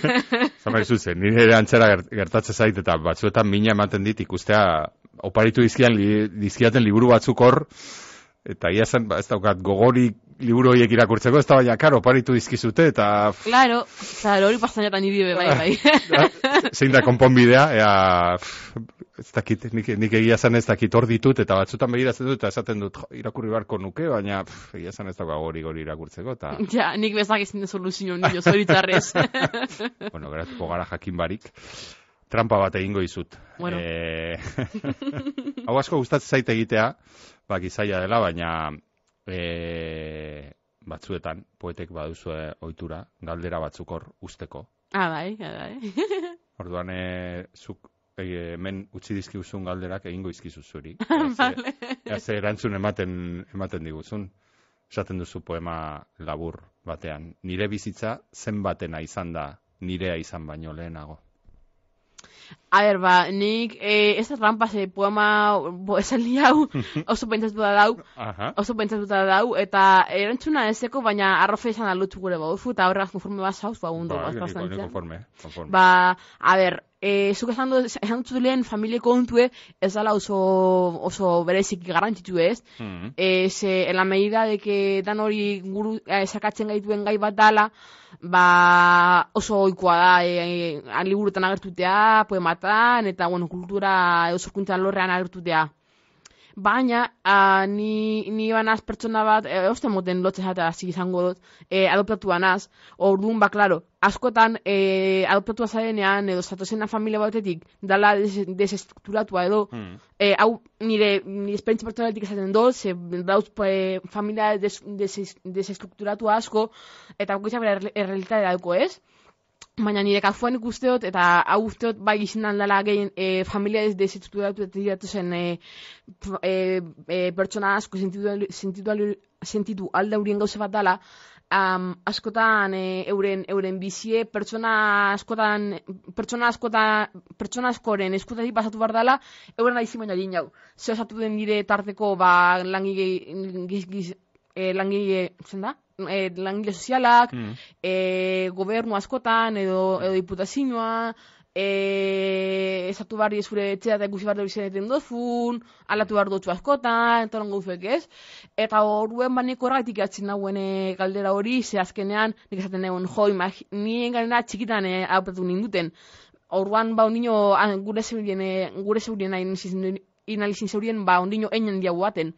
(laughs) Zama zen, nire ere antzera gert- gertatzen zait, eta batzuetan mina ematen dit ikustea, oparitu dizkian, li, dizkiaten liburu batzuk hor, eta ia zen, ba, ez daukat, gogorik liburu horiek irakurtzeko, ez da baina, karo, oparitu dizkizute, eta Claro, claro, hori pasan jatan niri be, bai, bai. (laughs) zein da konponbidea, ea, ez dakit, nik, nik egia zen ez dakit hor ditut, eta batzutan begiratzen dut, eta esaten dut, irakurri barko nuke, baina pff, egia zen ez dauka gori gori irakurtzeko, eta, (laughs) ja, nik bezak ezin soluzio nio, zoritzarrez. (laughs) bueno, geratuko gara jakin barik, trampa bat egingo dizut. Bueno. Eh, hau asko gustatzen zait egitea, baki zaila dela, baina e, batzuetan, poetek baduzue ohitura galdera batzuk hor usteko. ah, bai, ah, bai. (laughs) Orduan, e, zuk e, hemen utzi dizkiguzun galderak egingo izkizu zuri. (laughs) Vale. Ea ze erantzun ematen, ematen diguzun. Esaten duzu poema labur batean. Nire bizitza zenbatena izan da nirea izan baino lehenago. A ber, ba, nik eh, ez da rampa ze poema bo, esan li hau (laughs) oso pentsatu da dau, oso pentsatu da dau, eta erantzuna ezeko, baina arrofe esan alutzu gure bauzu, eta horregaz konforme bat zauz, ba, ondo, Ba, ba, konforme, konforme. Ba, a ber, e, zuk esan dut, esan familie kontue, ez dala oso, oso bereziki garantzitu ez, Mm. e, ze, en la medida de que dan hori guru, eh, sakatzen gaituen gai bat dala, ba, oso oikoa da, e, e, liburutan agertutea, poematan, eta, bueno, kultura edo sorkuntza lorrean agertutea. Baina, a, ni, ni banaz pertsona bat, e, oste moten lotze jatea hasi izango dut, e, adoptatua naz, orduan, ba, klaro, askotan e, adoptatua zarenean, edo zatozena familia batetik, dala des, desestrukturatua edo, Mm. e, hau nire, nire esperientzia pertsonaletik esaten dut, ze dauz e, familia des, des, desestrukturatu asko, eta bakoitzak bere erre- errealitatea dauko ez. Baina nire kasuan ikusteot, eta hau usteot bai izan dela gehien e, familia ez eta diratu zen e, e, e, pertsona asko sentitu, sentitu, sentitu alda hurien gauza bat dela, um, askotan e, euren euren bizie pertsona askotan pertsona askotan pertsona askoren eskutatik pasatu bar dela euren aizi baina din jau. Ze osatu den nire tarteko ba langile giz, giz, e, langile zen da? E, langile sozialak, Mm. e, gobernu askotan edo edo diputazioa e, esatu barri zure etxea eta ikusi barri zeneten dozun, alatu behar dutzu askotan, eta longo duzuek ez. Eta horuen baneko erratik atzin nauen eh, galdera hori, ze azkenean, nik esaten nagoen, jo, imag, nien garena txikitan e, ninduten. Orduan, ba, ondino, ah, gure zeurien, eh, gure zeurien hain inalizin zeurien, ba, ondino einen diagu baten.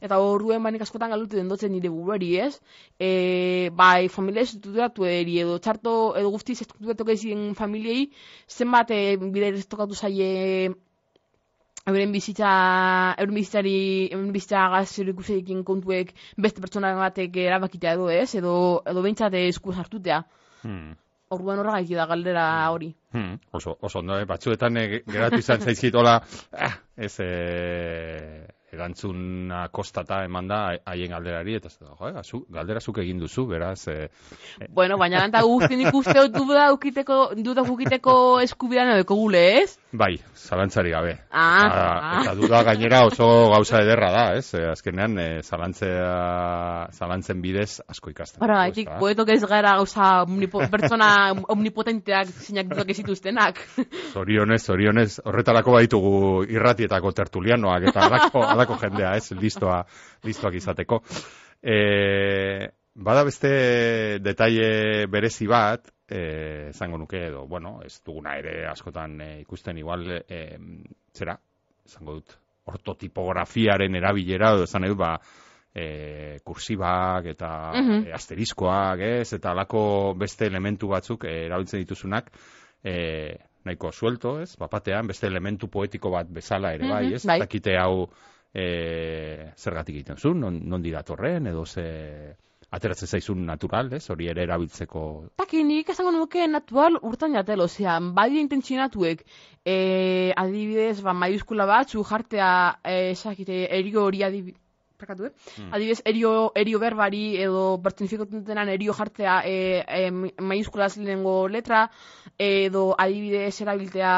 Eta horruen banik askotan galdutu den dotzen nire buruari, ez? E, bai, familia estrukturatu eri, edo txarto, edo guztiz estrukturatu gezien familiei, zenbat e, bide ez tokatu zaie euren bizitza, euren bizitzari, euren bizitza gazero ikusekin kontuek beste pertsona batek erabakitea edo, ez? Edo, edo behintzat esku hartutea. Mm. Orduan horregatik da galdera hori. Hmm, oso, oso ondo, eh? batzuetan eh, geratu izan zaizkit, hola, ah, ez eh, erantzuna kostata eman da haien galderari, eta ez da, jo, zu, galdera zuk egin duzu, beraz, eh, Bueno, baina eta guztien ikuste duda ukiteko, duda ukiteko eskubidan edo gule, ez? bai, zalantzari gabe. Ah, Eta, ah. eta duda gainera oso gauza ederra da, ez? Eh, azkenean, eh, zalantzea, zalantzen bidez asko ikasten. Dugu, etik, poetok ez gara gauza omnipo, pertsona omnipotenteak zinak dutak ez. Zorionez, zorionez, horretarako baitugu irratietako tertulianoak eta alako, (laughs) alako jendea, ez, listoa, listoak izateko. E, bada beste detaile berezi bat, e, zango nuke edo, bueno, ez duguna ere askotan e, ikusten igual, e, zera, zango dut, ortotipografiaren erabilera, edo esan edo, ba, e, kursibak eta Mhm. e, asteriskoak, ez, eta alako beste elementu batzuk e, erabiltzen dituzunak, e, nahiko suelto, ez, bapatean, beste elementu poetiko bat bezala ere, bai, Mhm, ez, bai. dakite hau e, zergatik egiten zuen, non, non diratorren, edo ze ateratzen zaizun natural, ez, hori ere erabiltzeko, Taki, nik esango nuke natural urtan jatel, osea, badi intentsionatuek, e, adibidez, ba, maiuskula batzu jartea, e, esakite, erio hori adibidez, Prakatu, eh? Hmm. Adibidez, erio, erio berbari edo pertsonifikatutenan erio jartzea e, e, maiuskulaz lehenengo letra, edo adibidez erabiltea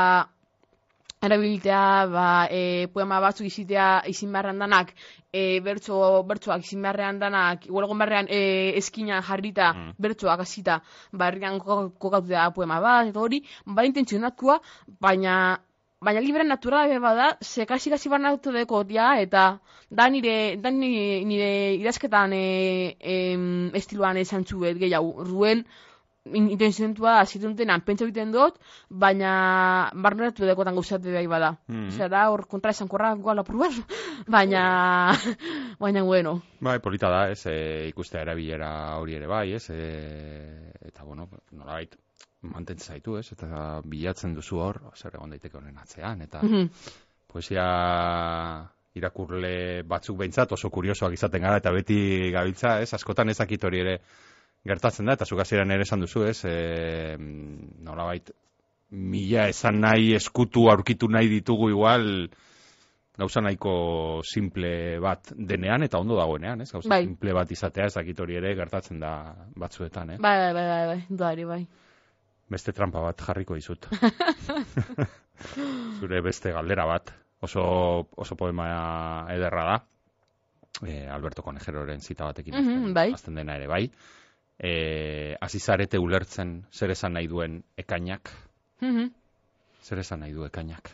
erabilitea, ba, e, poema batzuk izitea izin beharrean danak, e, bertso, bertsoak izin beharrean danak, igual egon beharrean e, eskina jarrita, Mm. bertsoak hasita, ba, herrian ko- kokatu da poema bat, eta hori, ba, intentzionatua, baina, baina libre naturala bada, ze kasi kasi barnatu deko, ja, eta da nire, da nire, nire idazketan e, em, estiloan esan zuet gehiago, ruen, in- intenziontua zitutenan pentsa egiten dut, baina barneratu dekotan gauzat bai bada. Mhm. Osea, da hor kontra esan korra igual aprobar, (laughs) baina, baina bueno. Bai, polita da, ez, e, ikustea erabilera hori ere bai, ez, e, eta, bueno, nolabait, mantentzen zaitu, ez, eta bilatzen duzu hor, zer egon daiteke honen atzean, eta Mhm. poesia irakurle batzuk behintzat oso kuriosoak izaten gara, eta beti gabiltza, ez, askotan ezakit hori ere gertatzen da, eta zuk hasieran ere esan duzu, ez, e, nolabait, mila esan nahi eskutu aurkitu nahi ditugu igual, gauza nahiko simple bat denean eta ondo dagoenean, ez? Gauza Bai. simple bat izatea, ez hori ere gertatzen da batzuetan, eh? Bai, bai, bai, bai, bai, duari, bai. Beste trampa bat jarriko dizut. (laughs) (laughs) Zure beste galdera bat, oso, oso poema ederra da. E, Alberto Conejeroren zita batekin Mhm, hasten- bai. hasten dena ere bai. E, azizarete ulertzen zer esan nahi duen ekainak. Mhm. Zer esan nahi du ekainak.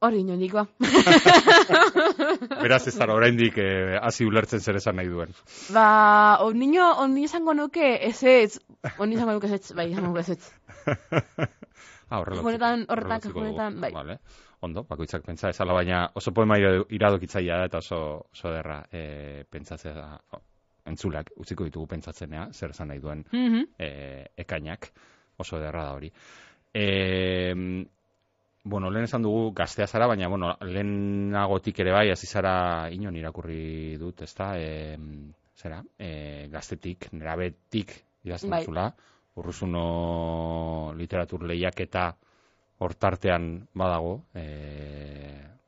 Hori inondik ba. (laughs) Beraz ez zara oraindik eh, hasi ulertzen zer esan nahi duen. Ba, ondino, ondino esango nuke ez ez, ondino esango nuke ez bai, esango nuke ez ez. (laughs) Ah, horrela Honetan- utziko- horretan- dugu. honetan, bai. Vale. Ondo, bakoitzak pentsa ezala, baina oso poema ira- iradokitzailea da eta oso, oso derra e, pentsatzea da, entzulak utziko ditugu pentsatzenea, zer esan nahi duen Mhm. e, ekainak, oso ederra da hori. E, bueno, lehen esan dugu gaztea zara, baina bueno, lehenagotik ere bai, hasi zara inon irakurri dut, ezta? E, zera, e, gaztetik, nerabetik idazten Bai. duzula, urruzuno literatur lehiaketa hortartean badago, e,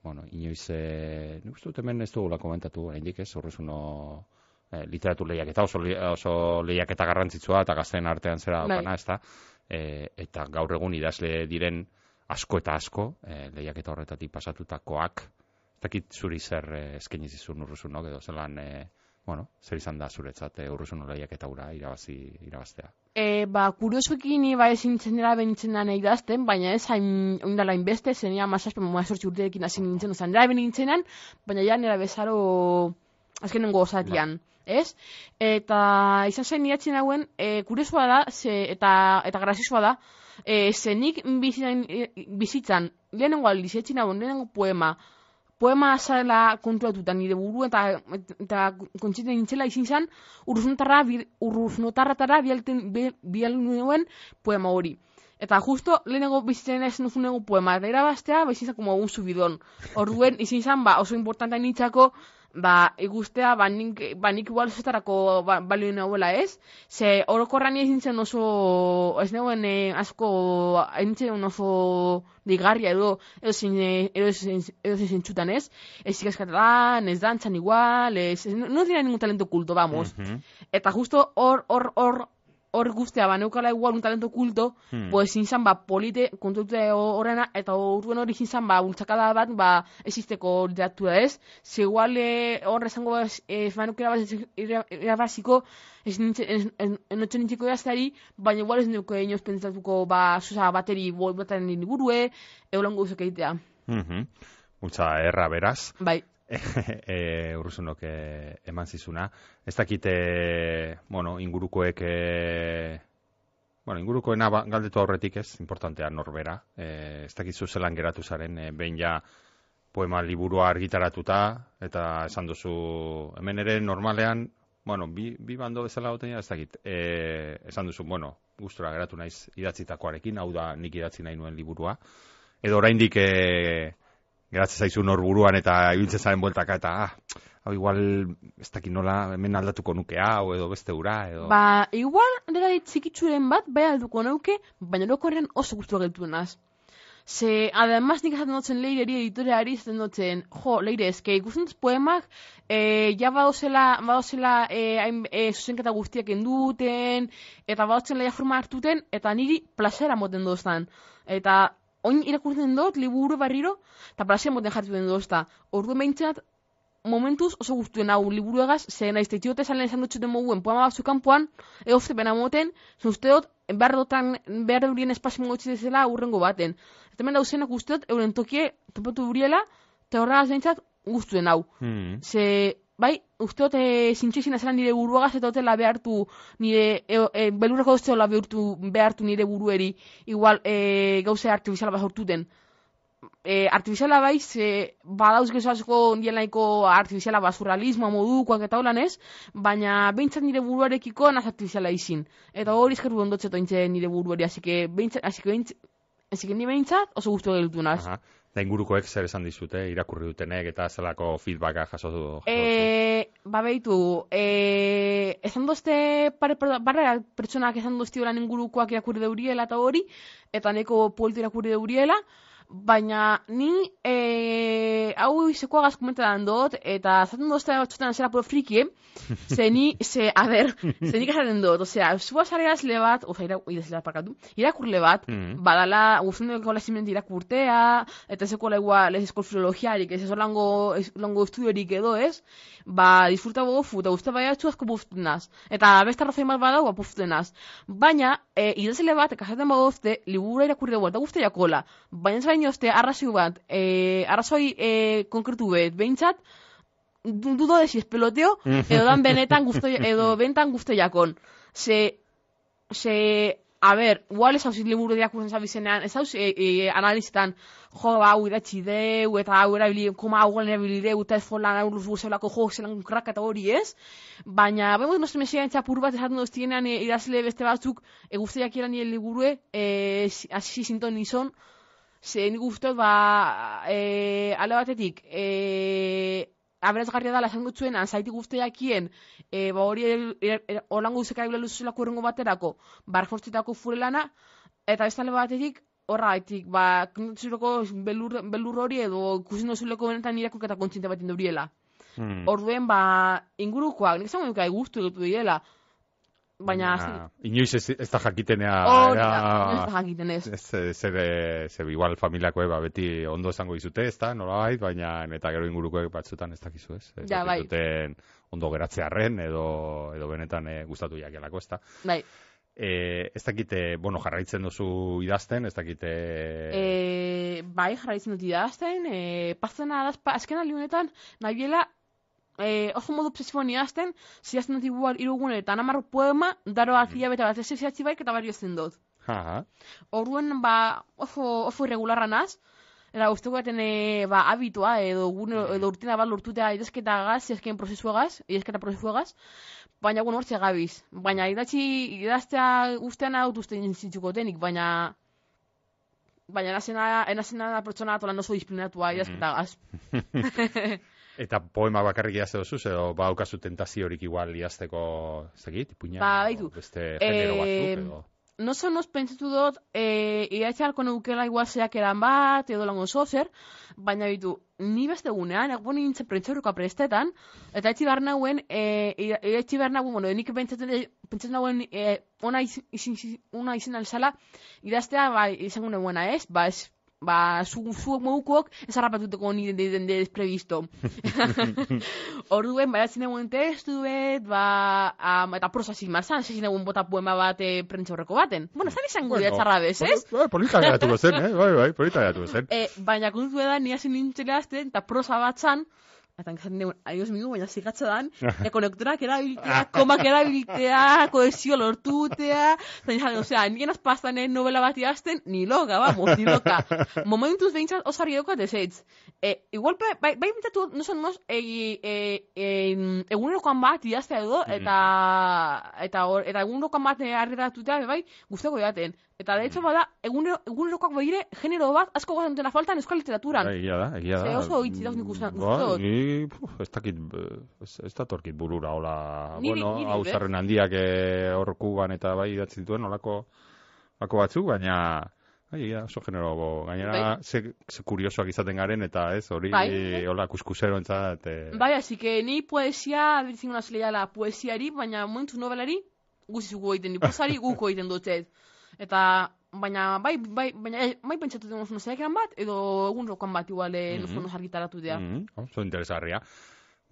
bueno, inoiz, e, nik uste dut hemen ez dugula komentatu, oraindik ez, urruzuno e, literatur lehiaketa, oso, li- oso lehiaketa garrantzitsua eta gazteen artean zera Bai. ez da? E, eta gaur egun idazle diren asko eta asko, e, lehiaketa horretatik pasatutakoak, ez dakit zuri zer e, eskaini zizun urruzunok, edo zelan, e, bueno, zer izan da zuretzat e, urruzuno lehiaketa ura irabazi, irabaztea. E, ba, kuriosoki ni ba ezin dela benitzen da idazten, baina ez hain oindala inbeste, zenia mazazpen mazortzi urteekin hasi nintzen, ozan, benintzenan, baina ja nera bezaro azkenengo osatian, ez? Eta izan zen idatzen hauen, e, kuriosoa da, ze, eta, eta graziosoa da, e, ze nik bizitzan, bizitzan lehenengo aldiz idatzen hauen, lehenengo poema, poema azala konturatuta nire buru eta, eta kontzienten nintzela izin zen urruznotarra, bi- urruznotarratara bialten, bi- bial nuen poema hori. Eta justo lehenengo bizitzen ez nuzunego poema eta irabaztea, ba zen como un subidon. Orduen izin zen, ba, oso importantea nintzako, ba, ikustea, ba, nik, ba, nik igual zetarako ba, balio nahuela ez, ze orokorran ezin zen oso, ez neuen eh, asko, nintzen oso digarria edo, edo zin, eh, edo zin, edo zin zentzutan ez, ez ikaskatalan, ez dantzan igual, ez, no, no tenía ningún talento oculto, vamos. Mhm. Eta justo hor, hor, hor, hor guztia, ba, igual un talento oculto, Hmm. pues ezin zan, ba, polite, kontute horrena, eta horren hori ezin zan, ba, bultzakada bat, ba, existeko literatura ez. Ze igual eh, hor esango, ez, ez banuke irabaz- ira- irabaziko, ez nintzen, ez, ez, ez notxe nintzeko idazteari, baina igual ez nuke inoz pentsatuko, ba, zuza, bateri, bolbatan ingurue, eulan gauzak egitea. Mhm. Bultza erra beraz. Bai, (laughs) e, urruzunok e, eman zizuna. Ez dakite, bueno, ingurukoek, e, bueno, ingurukoena ba, galdetu aurretik ez, importantea norbera. E, ez dakizu zelan geratu zaren, e, behin ja poema liburua argitaratuta, eta esan duzu, hemen ere normalean, bueno, bi, bi bando bezala goten ez dakit, e, esan duzu, bueno, gustura geratu naiz idatzitakoarekin, hau da nik idatzi nahi nuen liburua, edo oraindik e, geratzen zaizu norburuan eta ibiltzen zaren bueltaka eta ah, hau igual ez dakit nola hemen aldatuko nuke hau edo beste ura edo Ba, igual, nera txikitzuren bat, bai alduko neuke, baina lokorren oso guztua geltu naz. Ze, además, nik esaten dutzen leireri editoreari, esaten dutzen, jo, leire, eske, ikusten poemak, e, ja badozela, badozela e, hain, e, zuzenketa guztiak enduten, eta badozela ja forma hartuten, eta niri plazera moten doztan. Eta, oin irakurtzen dut, liburu barriro, eta plazia moten jartu den dozta. Ordu behintzat, momentuz oso guztuen hau liburu egaz, ze naiz teitiote salen esan dutxuten moguen poema batzu kanpoan, egozte bena moten, ze uste dut, behar dutan, behar durien espazio mogotzi dezela urrengo baten. Eta hemen dauzenak uste dut, euren tokie, topatu duriela, eta horregaz behintzat, guztuen hau. Hmm. Ze, bai, uste dut, e, zintxezina zela nire buruagaz, eta dutela behartu, nire, e, e, belurreko duzteola behartu, behartu nire burueri, igual, e, gauze artifiziala bat sortu den. E, artifiziala bai, ze, badauz gezo asko nire nahiko artifiziala ba, surrealismoa modukoak eta holan ez, baina behintzat nire buruarekiko naz artifiziala izin. Eta hori eskertu ondotzeto intzen nire buruari, así que behintzat, así que behintzat, así que ni behintzat oso guztu gelditu naz. Da ingurukoek zer esan dizute, irakurri dutenek eta zelako feedbacka jaso du. E, ba behitu, e, esan dozte pare, pare pertsonak esan dozte ingurukoak irakurri deuriela eta hori, eta neko polito irakurri deuriela, baina ni e, hau izekoa gaz komentadan dut, eta zaten dozte batzutan zera puro friki, (laughs) ze ni, ze, a ber, ze nik esaten dut, osea, zua zare idazle bat, oza, ira, idazle bat parkatu, irakurle bat, Mhm. badala, guztien dugu leziment irakurtea, eta ez ekola igual ez eskol filologiarik, ez ez lango, ez, lango estudiorik edo ez, ba, disfruta gofu, eta guzti bai atzu asko puften naz. Eta beste arrazoi bat badau, ba, puften naz. Baina, e, idazle bat, ekazaten badozte, libura irakurri dugu, eta guzti jakola. Baina ez baino ezte, arrazoi bat, e, arrazoi e, konkretu bet, behintzat, du- dudo de si es peloteo, (laughs) edo dan benetan guzti, edo bentan guzti jakon. Ze, ze, a ber, igual ez hauzik liburu diakurtzen zabizenean, ez hauz e, e, analizitan, jo, hau idatzi deu, eta hau erabili, koma hau erabili deu, eta ez folan hau luz zelako jo, zelan krak eta hori ez, baina, bemo, nostre mesia entzapur bat esaten doztienean e, idazle beste batzuk, e, guztiak iran nire liburue, e, si- hasi zinton nizon, ze nik uste dut, ba, e, ale batetik, e, aberazgarria dela esan dutzuen, anzaiti guztiakien, e, ba hori el- er- er- holango uzeka ibile luzulako urrengo baterako, barfortzitako furelana, eta ez tale batetik, horra gaitik, ba, kintzuroko belur, belur hori edo ikusin dozuleko benetan irakurk eta kontziente bat induriela. Hmm. Orduen, ba, ingurukoak, nik esan dukai guztu dutu diela, baina, Baina, inoiz ez, ez da jakitenea, da, era- ez da jakiten ez. Ez, zer, zer, igual familiakoe ba, beti ondo esango dizute, ez da, nolabait, baina eta gero ingurukoek batzutan ez dakizu, ez? Ez Ja, bai. dakizuten ondo geratzearren edo, edo benetan eh, gustatu jakelako, ez da. Bai, E, ez dakite, bueno, jarraitzen duzu idazten, ez dakite... e, bai, jarraitzen dut idazten, e, paztena da, azken aldi honetan, nahi biela, e, oso modu obsesiboan idazten, zidazten dut igual irugune eta namarro poema, daro atia bete bat ez zidatzi baik eta barrio zen dut. Orduen, ba, oso, oso irregularra naz, Eta uste guaten, e, ba, habitua, edo, gune, edo urtina bat lortutea idazketa gaz, idazken prozesuagaz, idazketa prozesuagaz, baina, bueno, hortxe gabiz. Baina, idatzi, idaztea ustean hau uste zintzuko denik, baina, baina enazena, enazena da pertsona tolan oso disciplinatua idazketa gaz. (laughs) Eta poema bakarrik idazte duzu, edo baukazu tentaziorik igual idazteko, ez dakit, ipuina, Ba, baitu. beste genero batzuk, Eh, edo... no son nos pentsatu dut, e, idatzi halko neukela igual zeak eran bat, edo lango zer, baina bitu, ni beste gunean, egon nintzen prentxaurreko prestetan, eta etxi behar nauen, e, etxi behar nauen, bueno, nik pentsatzen, pentsatzen nauen, e, ona, izin, ona izin alzala, idaztea, ba, izango neguena ez, ba, ez, ba, zu, zuek modukoak ez harrapatuteko ni de, de, de desprevisto. (laughs) Orduen, ba, edatzen egun testu bet, ba, am, eta prosa zin marzan, zezin egun bota poema bat e, prentxaurreko baten. Bueno, zan izango bueno, txarra bez, ez? Bai, polita geratuko zen, eh? Bai, bai, polita geratuko zen. (laughs) E, baina kontu da, ni hasi nintzen azten, eta prosa bat zan, eta enkazaten dugu, adios migu, baina zigatza dan, (laughs) e, konektorak erabiltea, komak erabiltea, koesio lortutea, eta nire, osea, nien azpastanen novela bat idazten, ni loka, vamos, ni loka. (laughs) Momentuz behintzat osari daukat ezetz. E, igual, bai, bai, bai bintatu, no son nos, e, e, e, egunerokoan bat idaztea edo, eta, eta, hor- eta egunerokoan bat arretatutea, bai, guztako jaten. Eta, de hecho, bada, egunero, egunerokoak behire, genero bat, asko gozatzen dutena faltan euskal literaturan. Bai, egia da, egia da. Ze oso hitz dauz nik uste- Ba, ni, puf, ez dakit, eh, ez, ez datorkit burura, hola, bueno, zarren handiak eh, hor kuban eta bai idatzi dituen, olako, olako batzuk, baina, bai, da, oso genero, gainera, Bai. ze, ze kuriosoak izaten garen, eta ez, hori, Bai. hola, kuskusero entzat, eh, Bai, así que ni poesia, gona zeleala poesiari, baina momentu novelari, guzti zugu egiten, ni guko egiten dutzet. Eta baina bai, bai, baina eh, bai pentsatu dugu eran bat, edo egun rokoan bat igual mm argitaratu dira. Mm, oso interesgarria.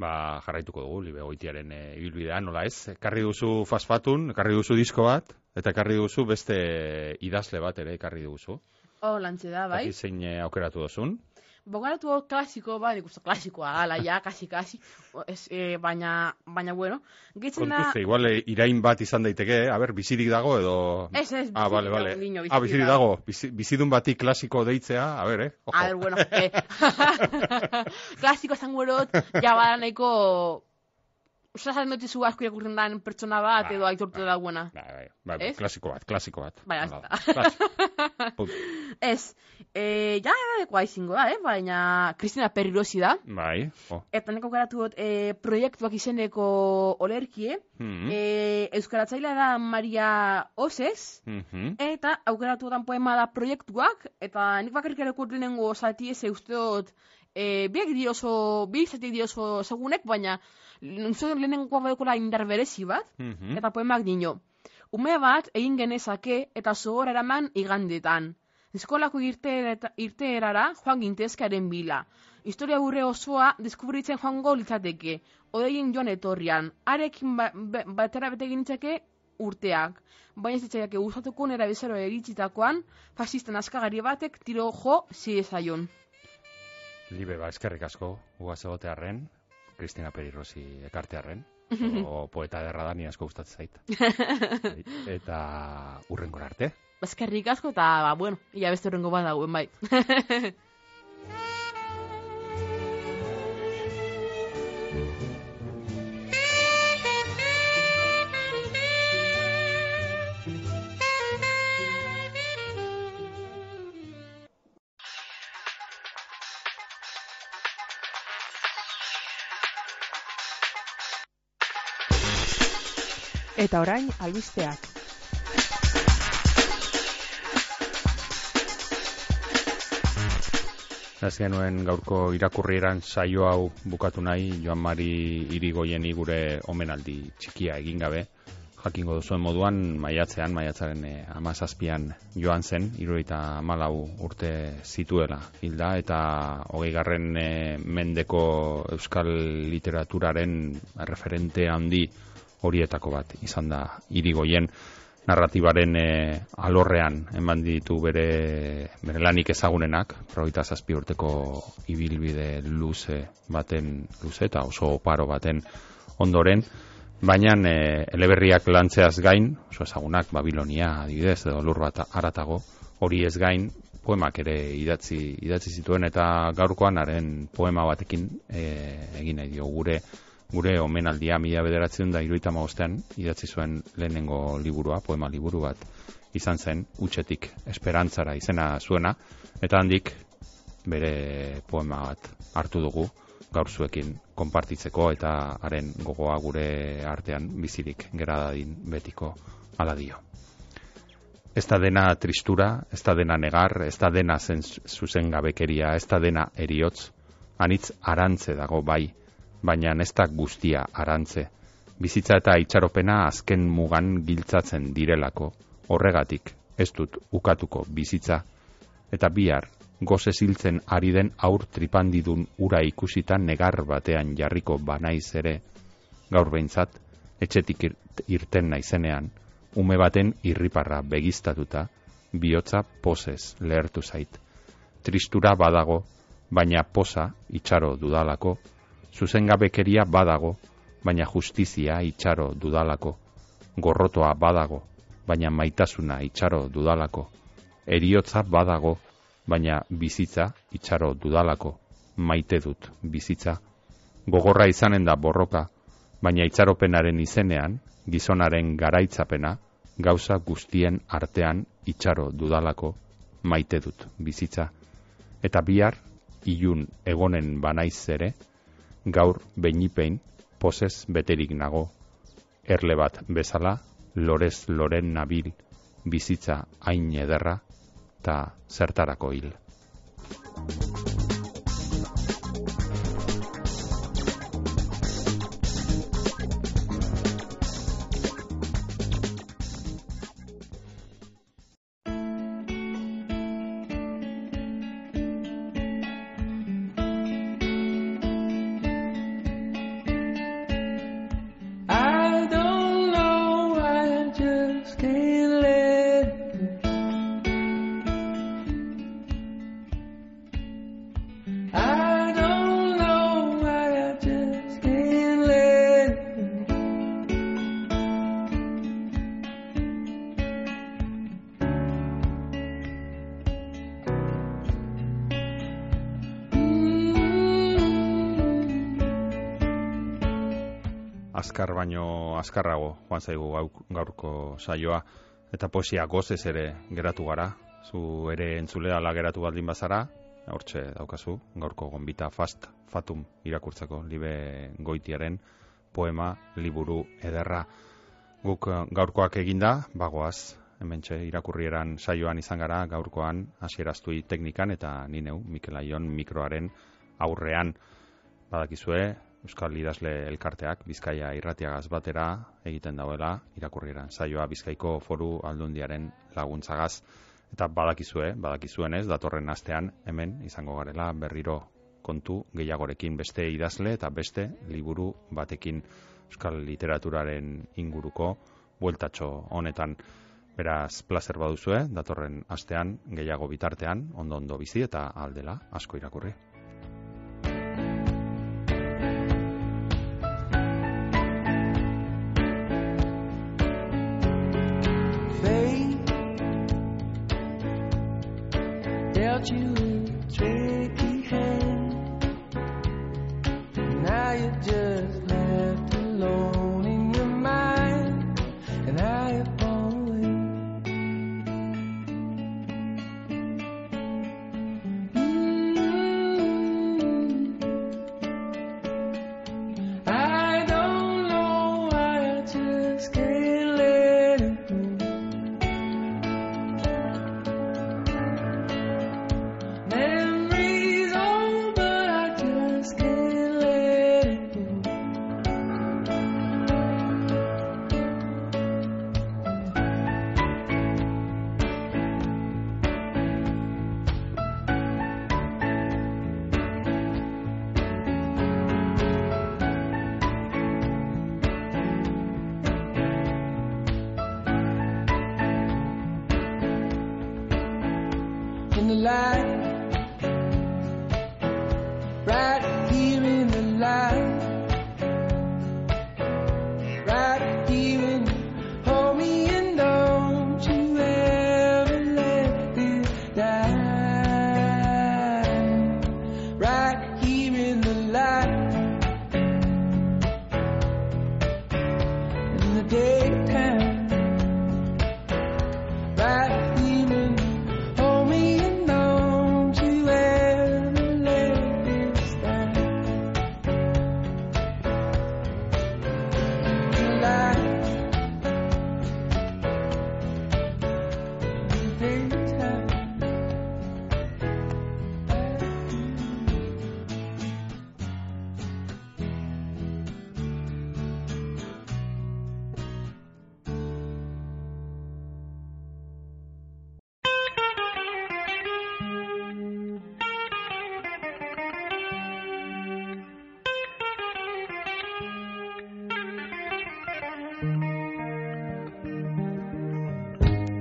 Ba, jarraituko dugu, libe goitiaren e, ibilbidea, nola ez? Ekarri duzu fasfatun, ekarri duzu disko bat, eta ekarri duzu beste idazle bat ere ekarri duzu. Oh, lantze da, bai. Dakit zein eh, aukeratu duzun. Hor klasiko, bai, nik uste klasikoa, ala, ja, kasi, kasi, ez, eh, baina, baina, bueno, getzen da... Kontuzte, igual eh, irain bat izan daiteke, a ber, bizirik dago edo... Ez, ez, Ah, bizirik dago, bale. niño, ah, bizirik bizirik dago. Bizi, bizidun bati klasiko deitzea, a ber, eh? Ojo. A ver, bueno, eh, (laughs) klasiko esango erot, ja bada nahiko... Osa zaren dut izu asko irakurren dan pertsona bat, Bai, edo aitortu da buena. Bai, bai, bai, Ez? klasiko bat, klasiko bat. Hala hasta. da. (laughs) Ez, eh, ja, edadekoa izingo da, eh, baina Kristina Perrirosi da. Bai, jo. Eta neko garatu dut, eh, proiektuak izeneko olerkie, Mm eh, euskaratzailea da Maria Oses, Mhm. Eta aukeratu dan poema da proiektuak, eta nik bakarrik erakur lehenengo zati ez uste dut, e, biak di oso, bi zati di oso segunek, baina uste dut lehenengoa badokola indar berezi bat, Mhm. eta poemak dino. Ume bat egin genezake eta zohor eraman igandetan. Eskolako irte, irteerara joan gintezkaren bila. Historia burre osoa deskubritzen joango litzateke. Odeien joan etorrian. Arekin ba, be- batera bete urteak. Baina ez ditzaiake gustatuko nera bezero eritzitakoan, fasisten askagari batek tiro jo zidezaion. Libe, ba, eskerrik asko, ugaz egotearren, Kristina Perirosi ekartearren, (laughs) o poeta derra da, ni asko gustatzen zait. (laughs) Eta urrengora arte. Bazkerrik asko eta, ba, bueno, ia beste horrengo bat dagoen bai. Eta orain albisteak. Ez genuen gaurko irakurrieran saio hau bukatu nahi, Joan Mari irigoieni gure omenaldi txikia egin gabe. Jakingo duzuen moduan, maiatzean, maiatzaren eh, amazazpian joan zen, iruroita amalau urte zituela hilda, eta hogei garren eh, mendeko euskal literaturaren referente handi horietako bat izan da irigoien narratibaren eh, alorrean eman ditu bere, bere lanik ezagunenak, proita zazpi urteko ibilbide luze baten luze eta oso oparo baten ondoren, baina e, eleberriak lantzeaz gain, oso ezagunak Babilonia adibidez edo lur bat aratago, hori ez gain poemak ere idatzi, idatzi zituen eta gaurkoan haren poema batekin e, egin nahi dio gure gure omenaldia mila bederatzen da iruita magostean idatzi zuen lehenengo liburua, poema liburu bat izan zen, utxetik esperantzara izena zuena, eta handik bere poema bat hartu dugu gaur zuekin konpartitzeko eta haren gogoa gure artean bizirik gera dadin betiko ala dio. Ez da dena tristura, ez da dena negar, ez da dena zen zuzen gabekeria, ez da dena eriotz, anitz arantze dago bai, baina ez da guztia arantze. Bizitza eta itxaropena azken mugan giltzatzen direlako, horregatik ez dut ukatuko bizitza, eta bihar goze ziltzen ari den aur tripandidun ura ikusita negar batean jarriko banaiz ere, gaur behintzat, etxetik ir- irten naizenean, ume baten irriparra begiztatuta, bihotza posez lehertu zait. Tristura badago, baina posa itxaro dudalako, zuzengabekeria badago, baina justizia itxaro dudalako, gorrotoa badago, baina maitasuna itxaro dudalako, eriotza badago, baina bizitza itxaro dudalako, maite dut bizitza. Gogorra izanen da borroka, baina itxaropenaren izenean, gizonaren garaitzapena, gauza guztien artean itxaro dudalako, maite dut bizitza. Eta bihar, ilun egonen banaiz ere, gaur beinipein, posez beterik nago, erle bat bezala, lorez loren nabil, bizitza hain ederra, eta zertarako hil. Azkar baino azkarrago joan zaigu gaurko saioa eta poesia gozez ere geratu gara. Zu ere entzulea ala geratu baldin bazara, hortxe daukazu, gaurko gonbita fast fatum irakurtzeko libe goitiaren poema liburu ederra. Guk eh, gaurkoak eginda, bagoaz, hementxe irakurrieran saioan izan gara, gaurkoan hasieraztui teknikan eta ni neu Mikel Aion mikroaren aurrean badakizue Euskal Idazle Elkarteak Bizkaia irratiagaz batera egiten dauela irakurrieran saioa Bizkaiko Foru Aldundiaren laguntzagaz eta badakizue, badakizuenez datorren astean hemen izango garela berriro kontu gehiagorekin beste idazle eta beste liburu batekin euskal literaturaren inguruko bueltatxo honetan. Beraz, placer baduzue, datorren astean gehiago bitartean, ondo ondo bizi eta aldela asko irakurri.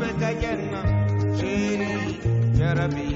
فكينا شيري يا ربي